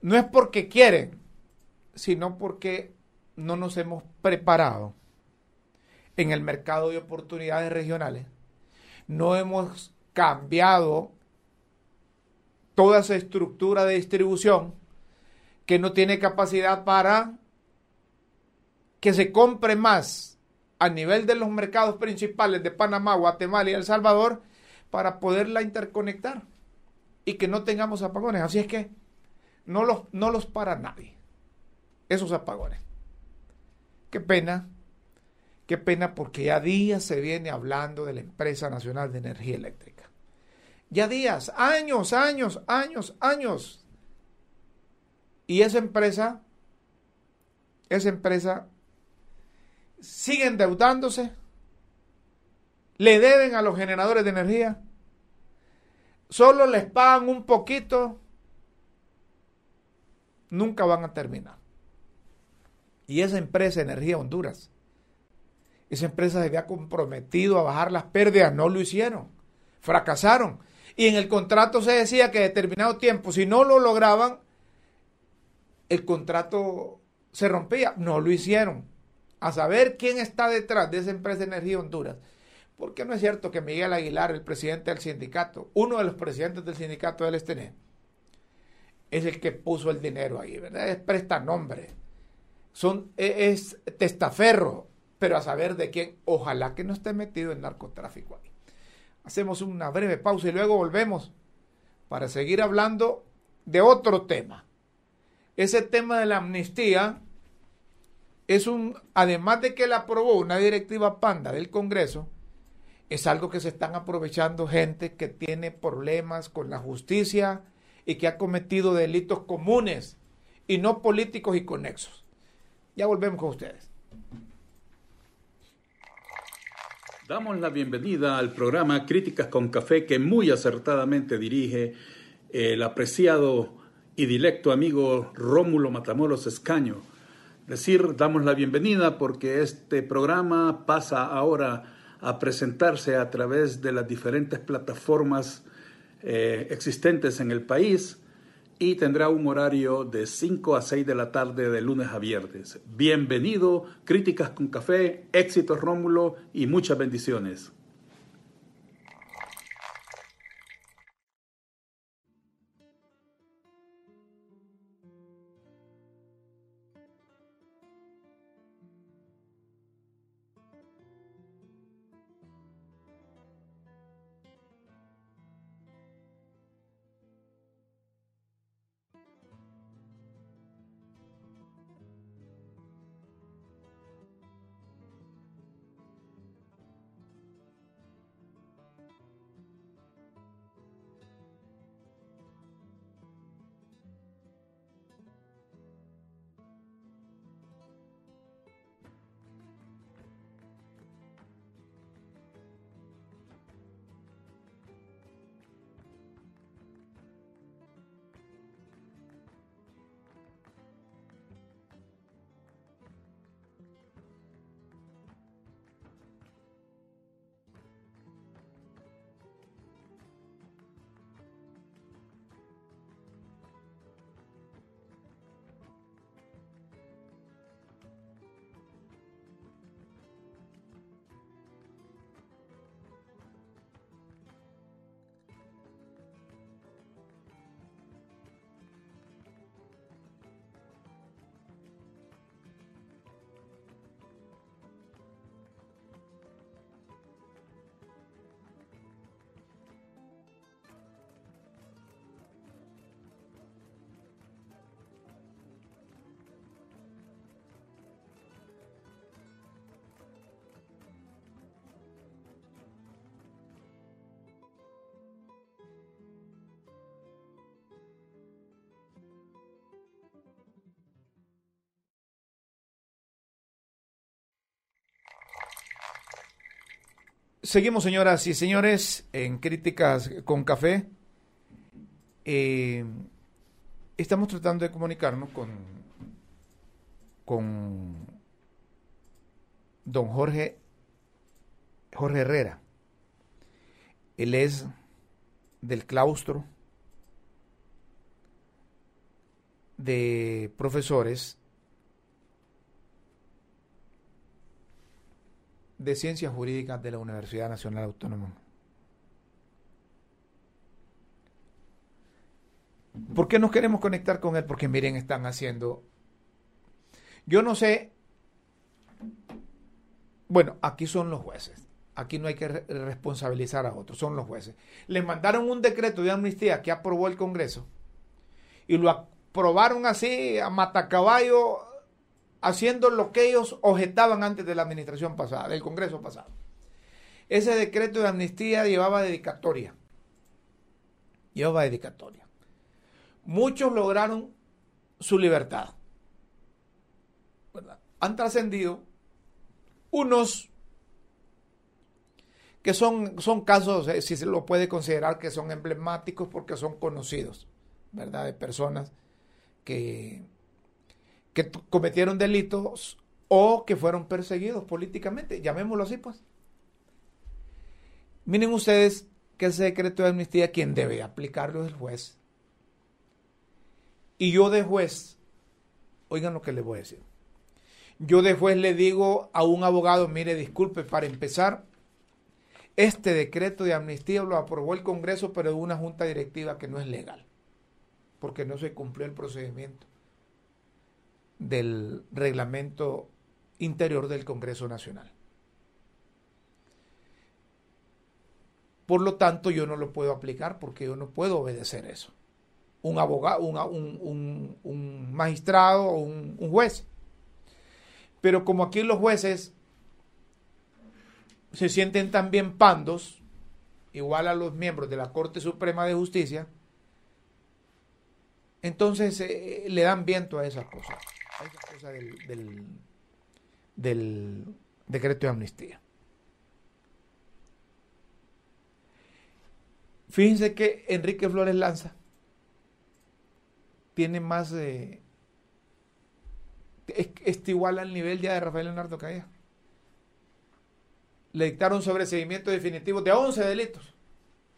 no es porque quieren, sino porque no nos hemos preparado en el mercado de oportunidades regionales. No hemos cambiado toda esa estructura de distribución que no tiene capacidad para que se compre más a nivel de los mercados principales de Panamá, Guatemala y El Salvador para poderla interconectar y que no tengamos apagones. Así es que no los, no los para nadie, esos apagones. Qué pena, qué pena porque ya días se viene hablando de la empresa nacional de energía eléctrica ya días, años, años, años, años. Y esa empresa, esa empresa sigue endeudándose, le deben a los generadores de energía, solo les pagan un poquito, nunca van a terminar. Y esa empresa Energía Honduras, esa empresa se había comprometido a bajar las pérdidas, no lo hicieron, fracasaron y en el contrato se decía que determinado tiempo, si no lo lograban, el contrato se rompía. No lo hicieron. A saber quién está detrás de esa empresa de Energía Honduras. Porque no es cierto que Miguel Aguilar, el presidente del sindicato, uno de los presidentes del sindicato del Estené, es el que puso el dinero ahí, ¿verdad? Es prestanombre. Son, e, es testaferro, pero a saber de quién, ojalá que no esté metido en narcotráfico ahí. Hacemos una breve pausa y luego volvemos para seguir hablando de otro tema. Ese tema de la amnistía es un, además de que la aprobó una directiva panda del Congreso, es algo que se están aprovechando gente que tiene problemas con la justicia y que ha cometido delitos comunes y no políticos y conexos. Ya volvemos con ustedes. Damos la bienvenida al programa Críticas con Café que muy acertadamente dirige el apreciado y directo amigo Rómulo Matamoros Escaño. Decir, damos la bienvenida porque este programa pasa ahora a presentarse a través de las diferentes plataformas eh, existentes en el país y tendrá un horario de 5 a 6 de la tarde de lunes a viernes. Bienvenido, Críticas con Café, éxitos Rómulo y muchas bendiciones. Seguimos, señoras y señores, en Críticas con Café. Eh, estamos tratando de comunicarnos con, con don Jorge, Jorge Herrera. Él es del claustro de profesores de Ciencias Jurídicas de la Universidad Nacional Autónoma. ¿Por qué nos queremos conectar con él? Porque miren, están haciendo... Yo no sé... Bueno, aquí son los jueces. Aquí no hay que responsabilizar a otros, son los jueces. Les mandaron un decreto de amnistía que aprobó el Congreso y lo aprobaron así a matacaballo haciendo lo que ellos objetaban antes de la administración pasada, del Congreso pasado. Ese decreto de amnistía llevaba dedicatoria. Llevaba dedicatoria. Muchos lograron su libertad. Han trascendido unos que son, son casos, eh, si se lo puede considerar que son emblemáticos porque son conocidos, ¿verdad? De personas que que cometieron delitos o que fueron perseguidos políticamente, llamémoslo así pues. Miren ustedes que ese decreto de amnistía quien debe aplicarlo es el juez. Y yo de juez, oigan lo que les voy a decir. Yo de juez le digo a un abogado, mire, disculpe, para empezar, este decreto de amnistía lo aprobó el Congreso, pero de una junta directiva que no es legal, porque no se cumplió el procedimiento del reglamento interior del Congreso Nacional. Por lo tanto, yo no lo puedo aplicar porque yo no puedo obedecer eso. Un abogado, un, un, magistrado o un, un juez. Pero como aquí los jueces se sienten también pandos, igual a los miembros de la Corte Suprema de Justicia, entonces eh, le dan viento a esas cosas hay una cosa del, del, decreto de amnistía. Fíjense que Enrique Flores Lanza tiene más... Eh, es, igual al nivel ya de Rafael Leonardo Caída. Le dictaron sobreseimiento definitivo de 11 delitos.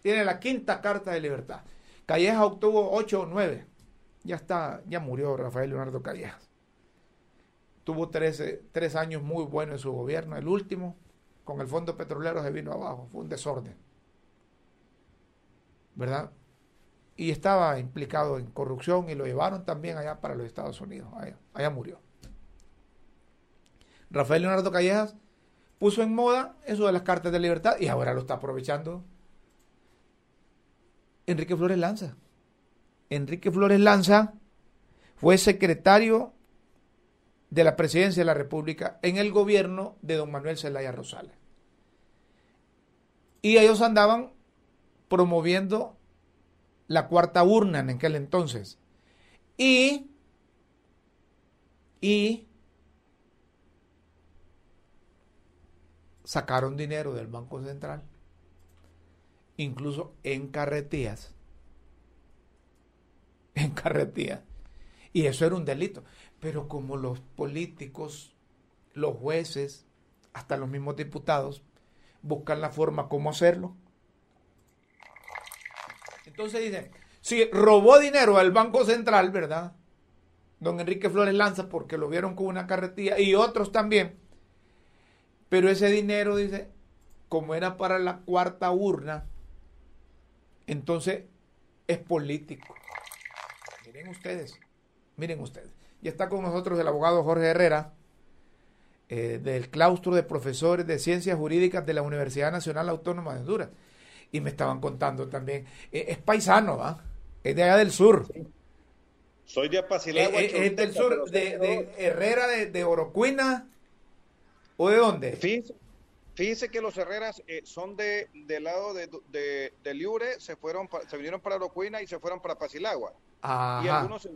Tiene la quinta carta de libertad. Calleja obtuvo 8 o 9. Ya está, ya murió Rafael Leonardo Callejas. Tuvo 13, tres años muy buenos en su gobierno. El último, con el fondo petrolero, se vino abajo. Fue un desorden. ¿verdad? Y estaba implicado en corrupción y lo llevaron también allá para los Estados Unidos. Allá, murió. Rafael Leonardo Callejas puso en moda eso de las cartas de libertad y ahora lo está aprovechando Enrique Flores Lanza. Enrique Flores Lanza fue secretario de la presidencia de la República en el gobierno de don Manuel Zelaya Rosales. Y ellos andaban promoviendo la cuarta urna en aquel entonces. Y, y sacaron dinero del Banco Central, incluso en carretillas. En carretillas. Y eso era un delito. Pero como los políticos, los jueces, hasta los mismos diputados, buscan la forma cómo hacerlo, entonces dice, si robó dinero al Banco Central, ¿verdad? Don Enrique Flores Lanza, porque lo vieron con una carretilla, y otros también. Pero ese dinero, dice, como era para la cuarta urna, entonces es político. Miren ustedes, miren ustedes. Y está con nosotros el abogado Jorge Herrera, eh, del claustro de profesores de ciencias jurídicas de la Universidad Nacional Autónoma de Honduras y me estaban contando también. Eh, es paisano, ¿va? Es de allá del sur. Soy de Apacilagua. Eh, eh, es, del sur, de, Herrera, de, de, Orocuina, ¿o de dónde? Fíjense, que los Herreras son de del lado de, de, Liure, se fueron se vinieron para Orocuina y se fueron para Y algunos se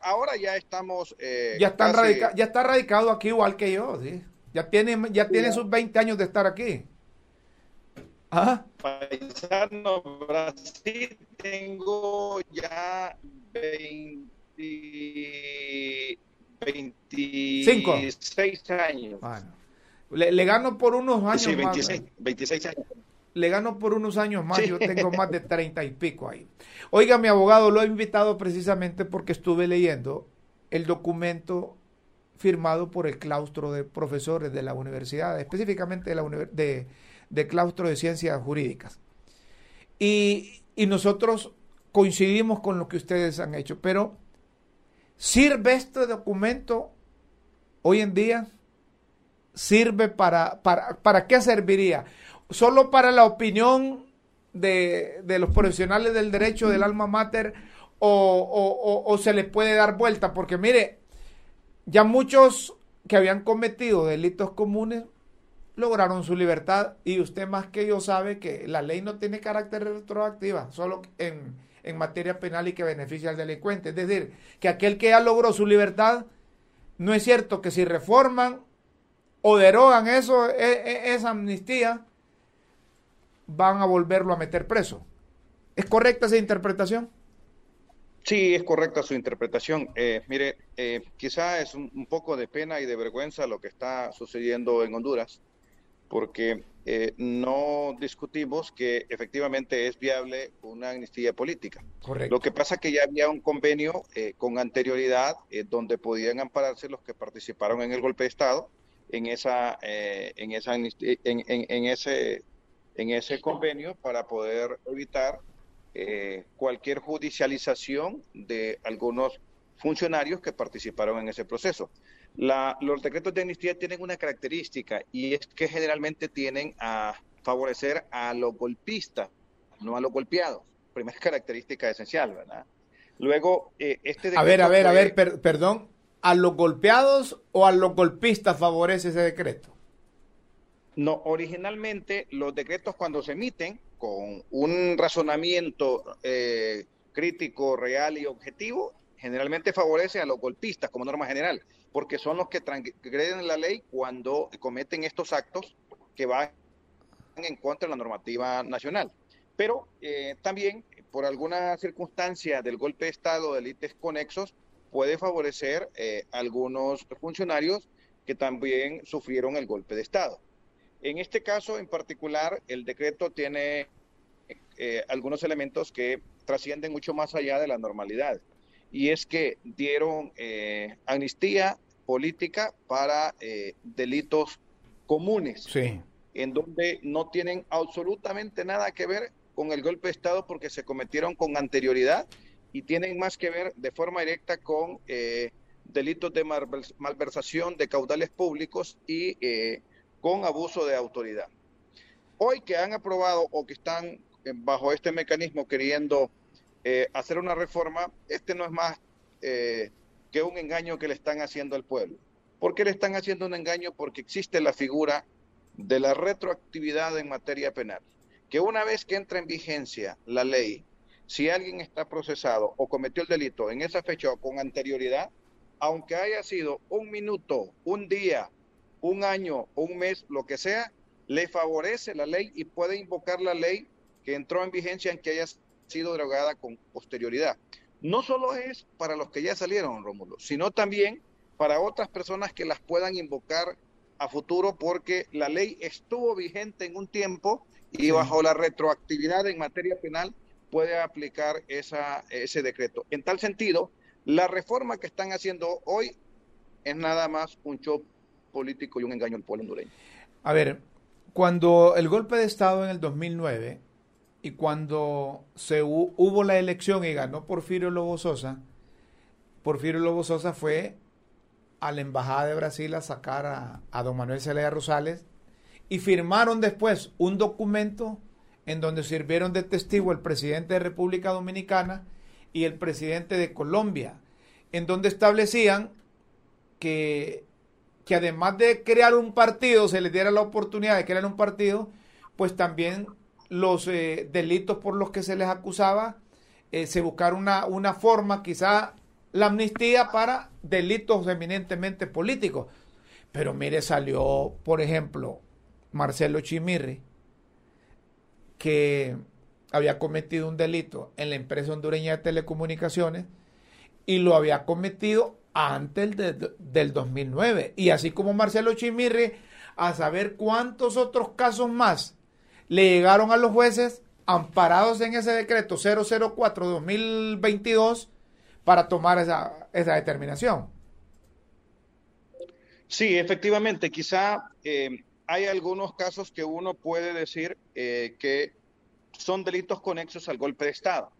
Ahora ya estamos... ya, están ya está radicado aquí igual que yo, ¿sí? Ya tiene, ya tiene sus 20 años de estar aquí. Paisano Brasil tengo ya 20, 26 años. Le, gano por unos años sí, 26, más. 26 años. Le gano por unos años más, yo tengo más de 30 y pico ahí. Oiga, mi abogado, lo he invitado precisamente porque estuve leyendo el documento firmado por el claustro de profesores de la universidad, específicamente de la de, de claustro de ciencias jurídicas. Y, y nosotros coincidimos con lo que ustedes han hecho, pero ¿sirve este documento hoy en día? ¿Sirve para, para, para qué serviría? ¿Solo para la opinión de, de los profesionales del derecho del alma mater o, o, se les puede dar vuelta? Porque mire, ya muchos que habían cometido delitos comunes lograron su libertad y usted más que yo sabe que la ley no tiene carácter retroactiva, solo en, en materia penal y que beneficia al delincuente. Es decir, que aquel que ya logró su libertad, no es cierto que si reforman o derogan eso, e, e, esa amnistía, van a volverlo a meter preso. ¿Es correcta esa interpretación? Sí, es correcta su interpretación. Eh, mire, eh, quizá es un, poco de pena y de vergüenza lo que está sucediendo en Honduras porque eh, no discutimos que efectivamente es viable una amnistía política. Correcto. Lo que pasa es que ya había un convenio eh, con anterioridad donde podían ampararse los que participaron en el golpe de Estado en esa, en esa en, en, ese en ese convenio para poder evitar cualquier judicialización de algunos funcionarios que participaron en ese proceso. La, los decretos de amnistía tienen una característica y es que generalmente tienen a favorecer a los golpistas, no a los golpeados. Primera característica esencial, ¿verdad? Luego, eh, este A ver, a ver, a ver, perdón. ¿A los golpeados o a los golpistas favorece ese decreto? No, originalmente los decretos cuando se emiten con un razonamiento eh, crítico, real y objetivo, generalmente favorece a los golpistas como norma general porque son los que transgreden la ley cuando cometen estos actos que van en contra de la normativa nacional. Pero eh, también, por alguna circunstancia del golpe de Estado, delitos conexos, puede favorecer eh, algunos funcionarios que también sufrieron el golpe de Estado. En este caso en particular, el decreto tiene eh, algunos elementos que trascienden mucho más allá de la normalidad. Y es que dieron eh, amnistía política para eh, delitos comunes, en donde no tienen absolutamente nada que ver con el golpe de Estado porque se cometieron con anterioridad y tienen más que ver de forma directa con delitos de malversación de caudales públicos y con abuso de autoridad. Hoy que han aprobado o que están eh, bajo este mecanismo queriendo eh, hacer una reforma, este no es más eh, que un engaño que le están haciendo al pueblo. ¿Por qué le están haciendo un engaño? Porque existe la figura de la retroactividad en materia penal, que una vez que entra en vigencia la ley, si alguien está procesado o cometió el delito en esa fecha o con anterioridad, aunque haya sido un minuto, un día un año un mes, lo que sea, le favorece la ley y puede invocar la ley que entró en vigencia en que haya sido derogada con posterioridad. No solo es para los que ya salieron, Rómulo, sino también para otras personas que las puedan invocar a futuro porque la ley estuvo vigente en un tiempo y bajo la retroactividad en materia penal puede aplicar esa, ese decreto. En tal sentido, la reforma que están haciendo hoy es nada más un show político y un engaño al pueblo hondureño. A ver, cuando el golpe de Estado en el 2009 y cuando se hubo la elección y ganó Porfirio Lobo Sosa, Porfirio Lobo Sosa fue a la Embajada de Brasil a sacar a, a don Manuel Zelaya Rosales y firmaron después un documento en donde sirvieron de testigo el presidente de República Dominicana y el presidente de Colombia, en donde establecían que que además de crear un partido, se les diera la oportunidad de crear un partido, pues también los eh, delitos por los que se les acusaba, eh, se buscara una, una forma, quizá la amnistía para delitos eminentemente políticos. Pero mire, salió, por ejemplo, Marcelo Chimirri, que había cometido un delito en la empresa hondureña de telecomunicaciones y lo había cometido antes del 2009. Y así como Marcelo Chimirri, a saber cuántos otros casos más le llegaron a los jueces amparados en ese decreto 004-2022 para tomar esa, esa, determinación. Sí, efectivamente, quizá eh, hay algunos casos que uno puede decir eh, que son delitos conexos al golpe de Estado,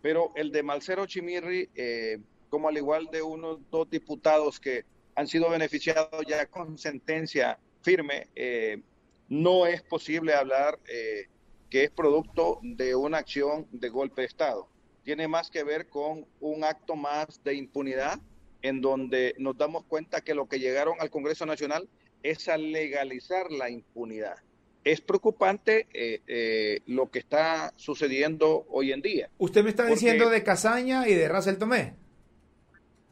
pero el de Marcelo Chimirri... Eh, como al igual de unos dos diputados que han sido beneficiados ya con sentencia firme, eh, no es posible hablar eh, que es producto de una acción de golpe de Estado. Tiene más que ver con un acto más de impunidad en donde nos damos cuenta que lo que llegaron al Congreso Nacional es a legalizar la impunidad. Es preocupante eh, lo que está sucediendo hoy en día. Usted me está diciendo de Casaña y de Russell Tomé.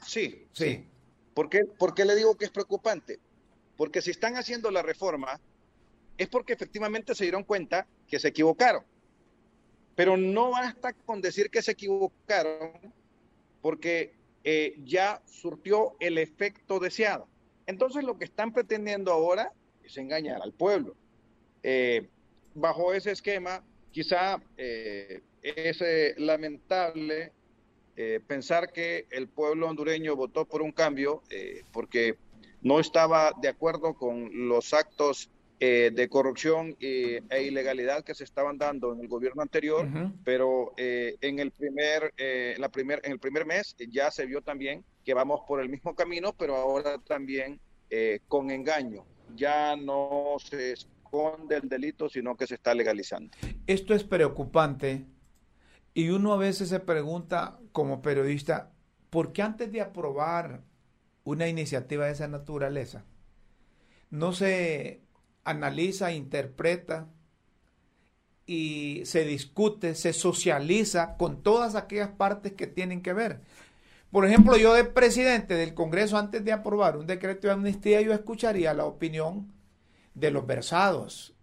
Sí, sí. ¿Por qué, ¿Por qué le digo que es preocupante? Porque si están haciendo la reforma, es porque efectivamente se dieron cuenta que se equivocaron. Pero no basta con decir que se equivocaron, porque eh, ya surtió el efecto deseado. Entonces lo que están pretendiendo ahora es engañar al pueblo. Eh, bajo ese esquema, quizá eh, es lamentable eh, pensar que el pueblo hondureño votó por un cambio eh, porque no estaba de acuerdo con los actos eh, de corrupción e ilegalidad que se estaban dando en el gobierno anterior, pero en el primer, la primer, en el primer mes ya se vio también que vamos por el mismo camino, pero ahora también con engaño. Ya no se esconde el delito, sino que se está legalizando. Esto es preocupante y uno a veces se pregunta como periodista, ¿por qué antes de aprobar una iniciativa de esa naturaleza no se analiza, interpreta y se discute, se socializa con todas aquellas partes que tienen que ver? Por ejemplo, yo de presidente del Congreso, antes de aprobar un decreto de amnistía, yo escucharía la opinión de los versados,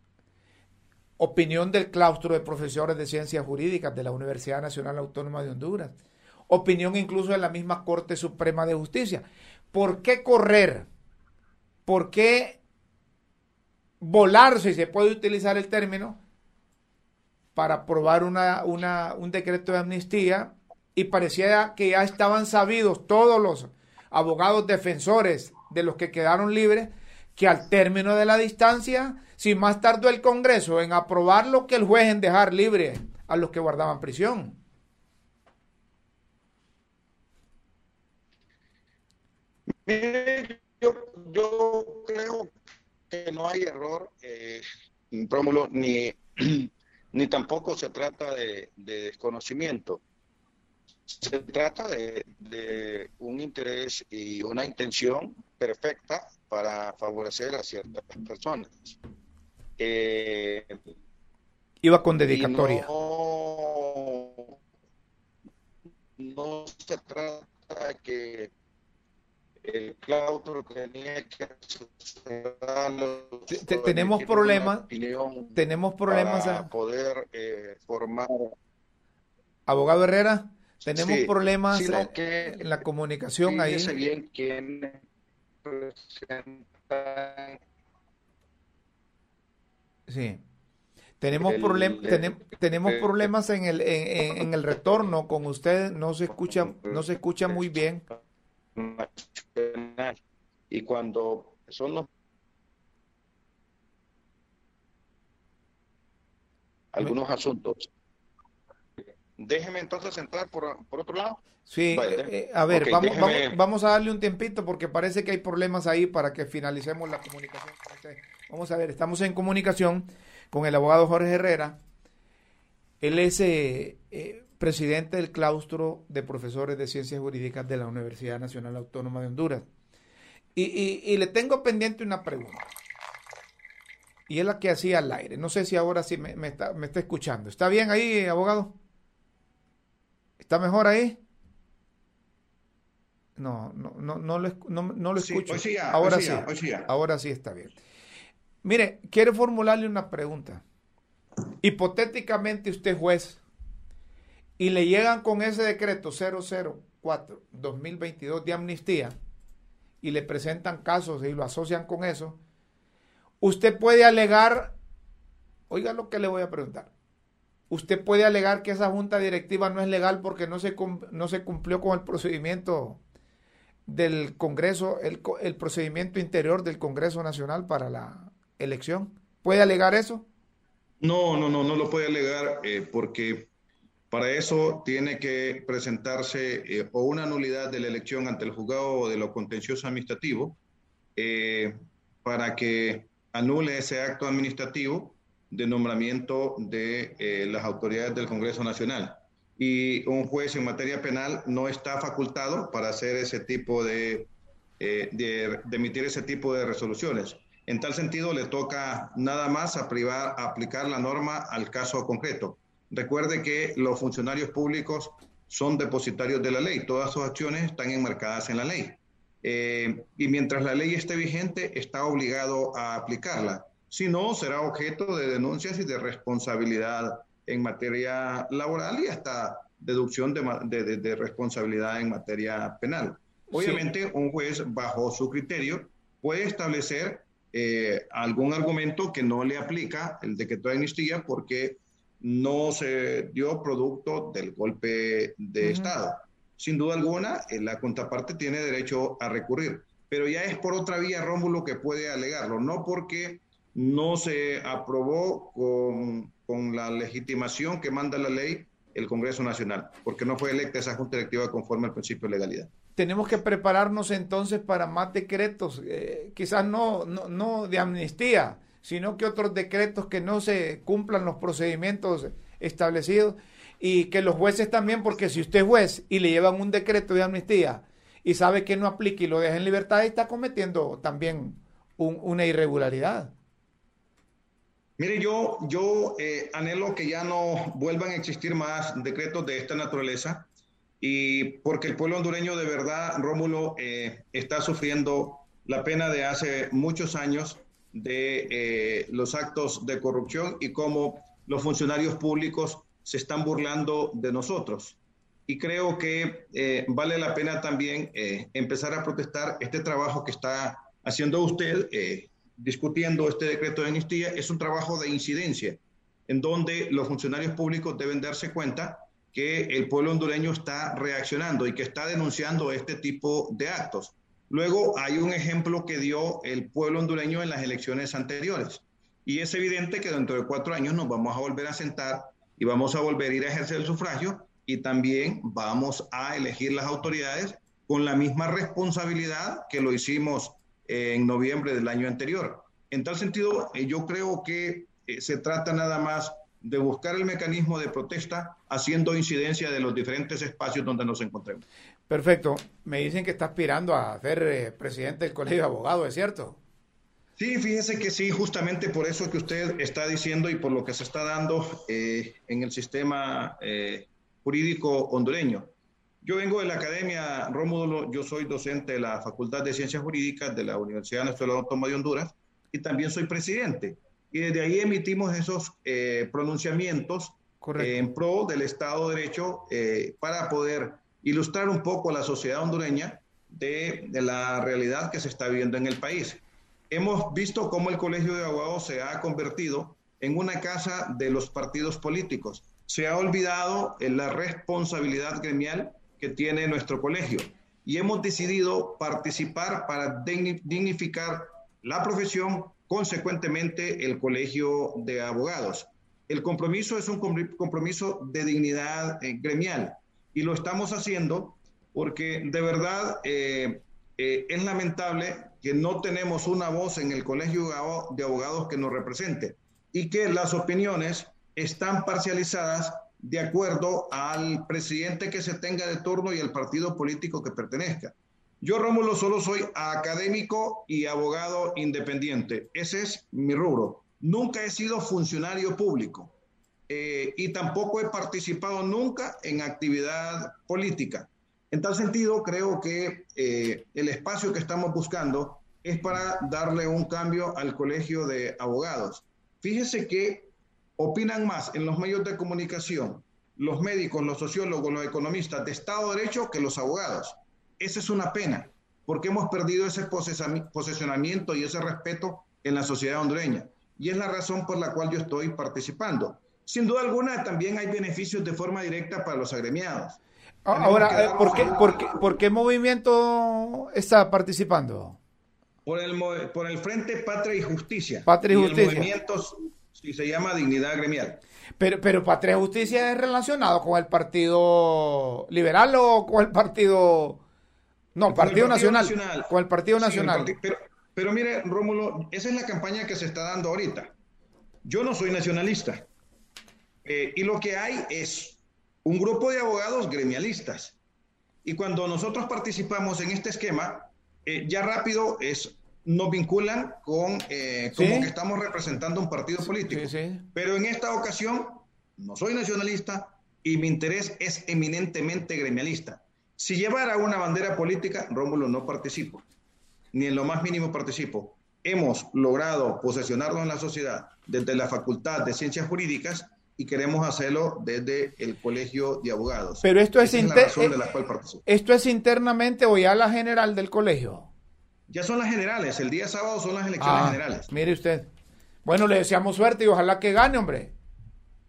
opinión del claustro de profesores de ciencias jurídicas de la Universidad Nacional Autónoma de Honduras, opinión incluso de la misma Corte Suprema de Justicia. ¿Por qué correr? ¿Por qué volar, si se puede utilizar el término, para aprobar una, un decreto de amnistía y parecía que ya estaban sabidos todos los abogados defensores de los que quedaron libres que al término de la distancia, si más tardó el Congreso en aprobarlo que el juez en dejar libre a los que guardaban prisión. yo, yo creo que no hay error, eh, ni, ni tampoco se trata de, desconocimiento. Se trata de, un interés y una intención perfecta para favorecer a ciertas personas. Eh, Iba con dedicatoria. No, no se trata que el claustro tenía que tenemos problemas tenemos problemas para poder eh, formar abogado Herrera tenemos problemas en la comunicación ahí bien sí tenemos, tenemos problemas en el, en, en, el retorno con usted, no se escucha, no se escucha muy bien. Y cuando son los algunos asuntos. Déjeme entonces entrar por, por otro lado. Sí, eh, eh, a ver, vamos, vamos, a darle un tiempito porque parece que hay problemas ahí para que finalicemos la comunicación. Vamos a ver, estamos en comunicación con el abogado Jorge Herrera. Él es eh, presidente del claustro de profesores de ciencias jurídicas de la Universidad Nacional Autónoma de Honduras. Y, le tengo pendiente una pregunta. Y es la que hacía al aire. No sé si ahora sí me, está, escuchando. ¿Está bien ahí, abogado? ¿Está mejor ahí? No, no, no, no lo, no, lo escucho. ahora sí, ahora sí está bien. Mire, quiero formularle una pregunta. Hipotéticamente usted juez y le llegan con ese decreto 004-2022 de amnistía y le presentan casos y lo asocian con eso, usted puede alegar, oiga lo que le voy a preguntar, usted puede alegar que esa junta directiva no es legal porque no se, no se cumplió con el procedimiento del Congreso, el, el procedimiento interior del Congreso Nacional para la elección. ¿Puede alegar eso? No, no, no, no lo puede alegar eh, porque para eso tiene que presentarse eh, o una nulidad de la elección ante el juzgado de lo contencioso administrativo eh, para que anule ese acto administrativo de nombramiento de eh, las autoridades del Congreso Nacional. Y un juez en materia penal no está facultado para hacer ese tipo de, de, emitir ese tipo de resoluciones. En tal sentido, le toca nada más a, privar, aplicar la norma al caso concreto. Recuerde que los funcionarios públicos son depositarios de la ley, todas sus acciones están enmarcadas en la ley. Eh, y mientras la ley esté vigente, está obligado a aplicarla. Si no, será objeto de denuncias y de responsabilidad en materia laboral y hasta deducción de, responsabilidad en materia penal. Obviamente, un juez, bajo su criterio, puede establecer eh, algún argumento que no le aplica el decreto de amnistía porque no se dio producto del golpe de Estado. Sin duda alguna, eh, la contraparte tiene derecho a recurrir, pero ya es por otra vía Rómulo que puede alegarlo, no porque no se aprobó con, la legitimación que manda la ley el Congreso Nacional, porque no fue electa esa Junta Directiva conforme al principio de legalidad. Tenemos que prepararnos entonces para más decretos, eh, quizás no, no, no de amnistía, sino que otros decretos que no se cumplan los procedimientos establecidos y que los jueces también, porque si usted es juez y le llevan un decreto de amnistía y sabe que no aplica y lo deja en libertad, está cometiendo también una irregularidad. Mire, yo, yo eh, anhelo que ya no vuelvan a existir más decretos de esta naturaleza y porque el pueblo hondureño de verdad, Rómulo, eh, está sufriendo la pena de hace muchos años de eh, los actos de corrupción y cómo los funcionarios públicos se están burlando de nosotros. Y creo que eh, vale la pena también eh, empezar a protestar este trabajo que está haciendo usted, discutiendo este decreto de amnistía, es un trabajo de incidencia, en donde los funcionarios públicos deben darse cuenta que el pueblo hondureño está reaccionando y que está denunciando este tipo de actos. Luego hay un ejemplo que dio el pueblo hondureño en las elecciones anteriores. Y es evidente que dentro de cuatro años nos vamos a volver a sentar y vamos a volver a ir a ejercer el sufragio y también vamos a elegir las autoridades con la misma responsabilidad que lo hicimos en noviembre del año anterior. En tal sentido, eh, yo creo que eh, se trata nada más de buscar el mecanismo de protesta haciendo incidencia de los diferentes espacios donde nos encontremos. Perfecto. Me dicen que está aspirando a ser eh, presidente del Colegio de Abogados, ¿es cierto? Sí, fíjese que sí, justamente por eso que usted está diciendo y por lo que se está dando eh, en el sistema eh, jurídico hondureño. Yo vengo de la Academia Rómulo, yo soy docente de la Facultad de Ciencias Jurídicas de la Universidad Nacional Autónoma de Honduras y también soy presidente. Y desde ahí emitimos esos pronunciamientos en pro del Estado de Derecho para poder ilustrar un poco a la sociedad hondureña de, la realidad que se está viviendo en el país. Hemos visto cómo el Colegio de Abogados se ha convertido en una casa de los partidos políticos. Se ha olvidado la responsabilidad gremial que tiene nuestro colegio y hemos decidido participar para dignificar la profesión, consecuentemente el Colegio de Abogados. El compromiso es un compromiso de dignidad eh, gremial y lo estamos haciendo porque de verdad eh, eh, es lamentable que no tenemos una voz en el Colegio de Abogados que nos represente y que las opiniones están parcializadas de acuerdo al presidente que se tenga de turno y el partido político que pertenezca. Yo, Rómulo, solo soy académico y abogado independiente. Ese es mi rubro. Nunca he sido funcionario público. Eh, y tampoco he participado nunca en actividad política. En tal sentido, creo que eh, el espacio que estamos buscando es para darle un cambio al colegio de abogados. Fíjese que opinan más en los medios de comunicación los médicos, los sociólogos, los economistas de Estado de Derecho que los abogados. Esa es una pena, porque hemos perdido ese posicionamiento y ese respeto en la sociedad hondureña. Y es la razón por la cual yo estoy participando. Sin duda alguna, también hay beneficios de forma directa para los agremiados. Ah, ahora, eh, ¿por qué, por, qué, ¿por qué movimiento está participando? Por el, por el Frente Patria y Justicia. Patria y, Justicia. El movimiento sí, se llama Dignidad Gremial. Pero, pero Patria Justicia es relacionado con el Partido Liberal o con el Partido... No, Partido, Nacional, Con el Partido Nacional. pero, pero mire, Rómulo, esa es la campaña que se está dando ahorita. Yo no soy nacionalista. Eh, y lo que hay es un grupo de abogados gremialistas. Y cuando nosotros participamos en este esquema, eh, ya rápido es, nos vinculan con eh, como que estamos representando un partido político. Pero en esta ocasión no soy nacionalista y mi interés es eminentemente gremialista. Si llevara una bandera política, Rómulo no participo, ni en lo más mínimo participo. Hemos logrado posesionarnos en la sociedad desde la Facultad de Ciencias Jurídicas y queremos hacerlo desde el Colegio de Abogados. Pero esto es, es eh, ¿Esto es internamente o ya la general del colegio? Ya son las generales, el día sábado son las elecciones ah, generales. Mire usted. Bueno, le deseamos suerte y ojalá que gane, hombre.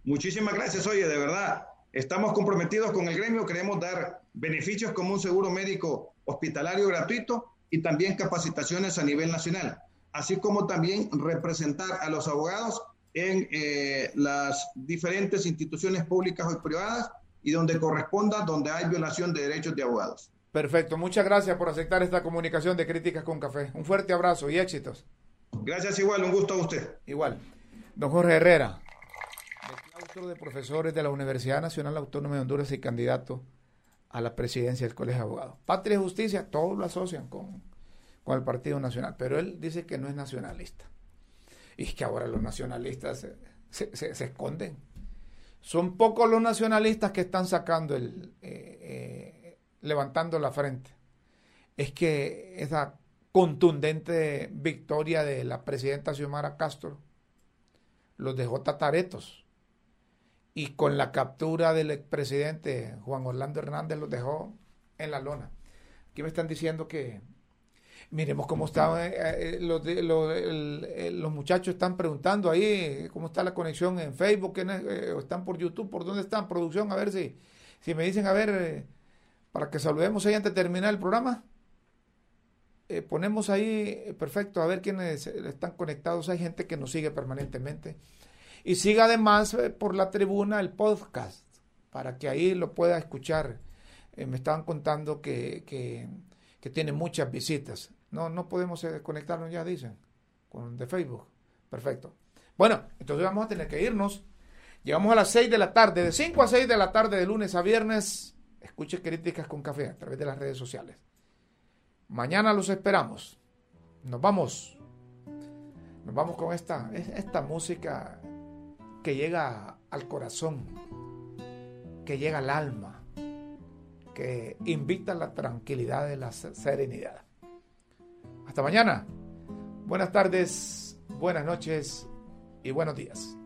Muchísimas gracias, oye, de verdad. Estamos comprometidos con el gremio, queremos dar beneficios como un seguro médico hospitalario gratuito y también capacitaciones a nivel nacional, así como también representar a los abogados en eh, las diferentes instituciones públicas o privadas y donde corresponda, donde hay violación de derechos de abogados. Perfecto, muchas gracias por aceptar esta comunicación de Críticas con Café. Un fuerte abrazo y éxitos. Gracias igual, un gusto a usted. Igual. Don Jorge Herrera, claustro de profesores de la Universidad Nacional Autónoma de Honduras y candidato a la presidencia del Colegio de Abogados. Patria y Justicia, todos lo asocian con, con el Partido Nacional, pero él dice que no es nacionalista. Y es que ahora los nacionalistas se, esconden. Son pocos los nacionalistas que están sacando el, eh, eh, levantando la frente. Es que esa contundente victoria de la presidenta Xiomara Castro los dejó tataretos y con la captura del expresidente Juan Orlando Hernández los dejó en la lona. Aquí me están diciendo que miremos cómo están eh, eh, los, los, muchachos están preguntando ahí cómo está la conexión en Facebook, eh, están por YouTube, por dónde están, producción, a ver si, si me dicen, a ver, para que saludemos ahí antes de terminar el programa. ponemos ahí, perfecto, a ver quiénes están conectados. Hay gente que nos sigue permanentemente. Y siga además por la tribuna el podcast, para que ahí lo pueda escuchar. me estaban contando que, que, tiene muchas visitas. No, no podemos eh, conectarnos ya, dicen, con de Facebook. Perfecto. Bueno, entonces vamos a tener que irnos. Llegamos a las 6 de la tarde, de 5 a 6 de la tarde, de lunes a viernes. Escuche críticas con café a través de las redes sociales. Mañana los esperamos. Nos vamos. Nos vamos con esta, esta música que llega al corazón, que llega al alma, que invita a la tranquilidad y la serenidad. Hasta mañana. Buenas tardes, buenas noches y buenos días.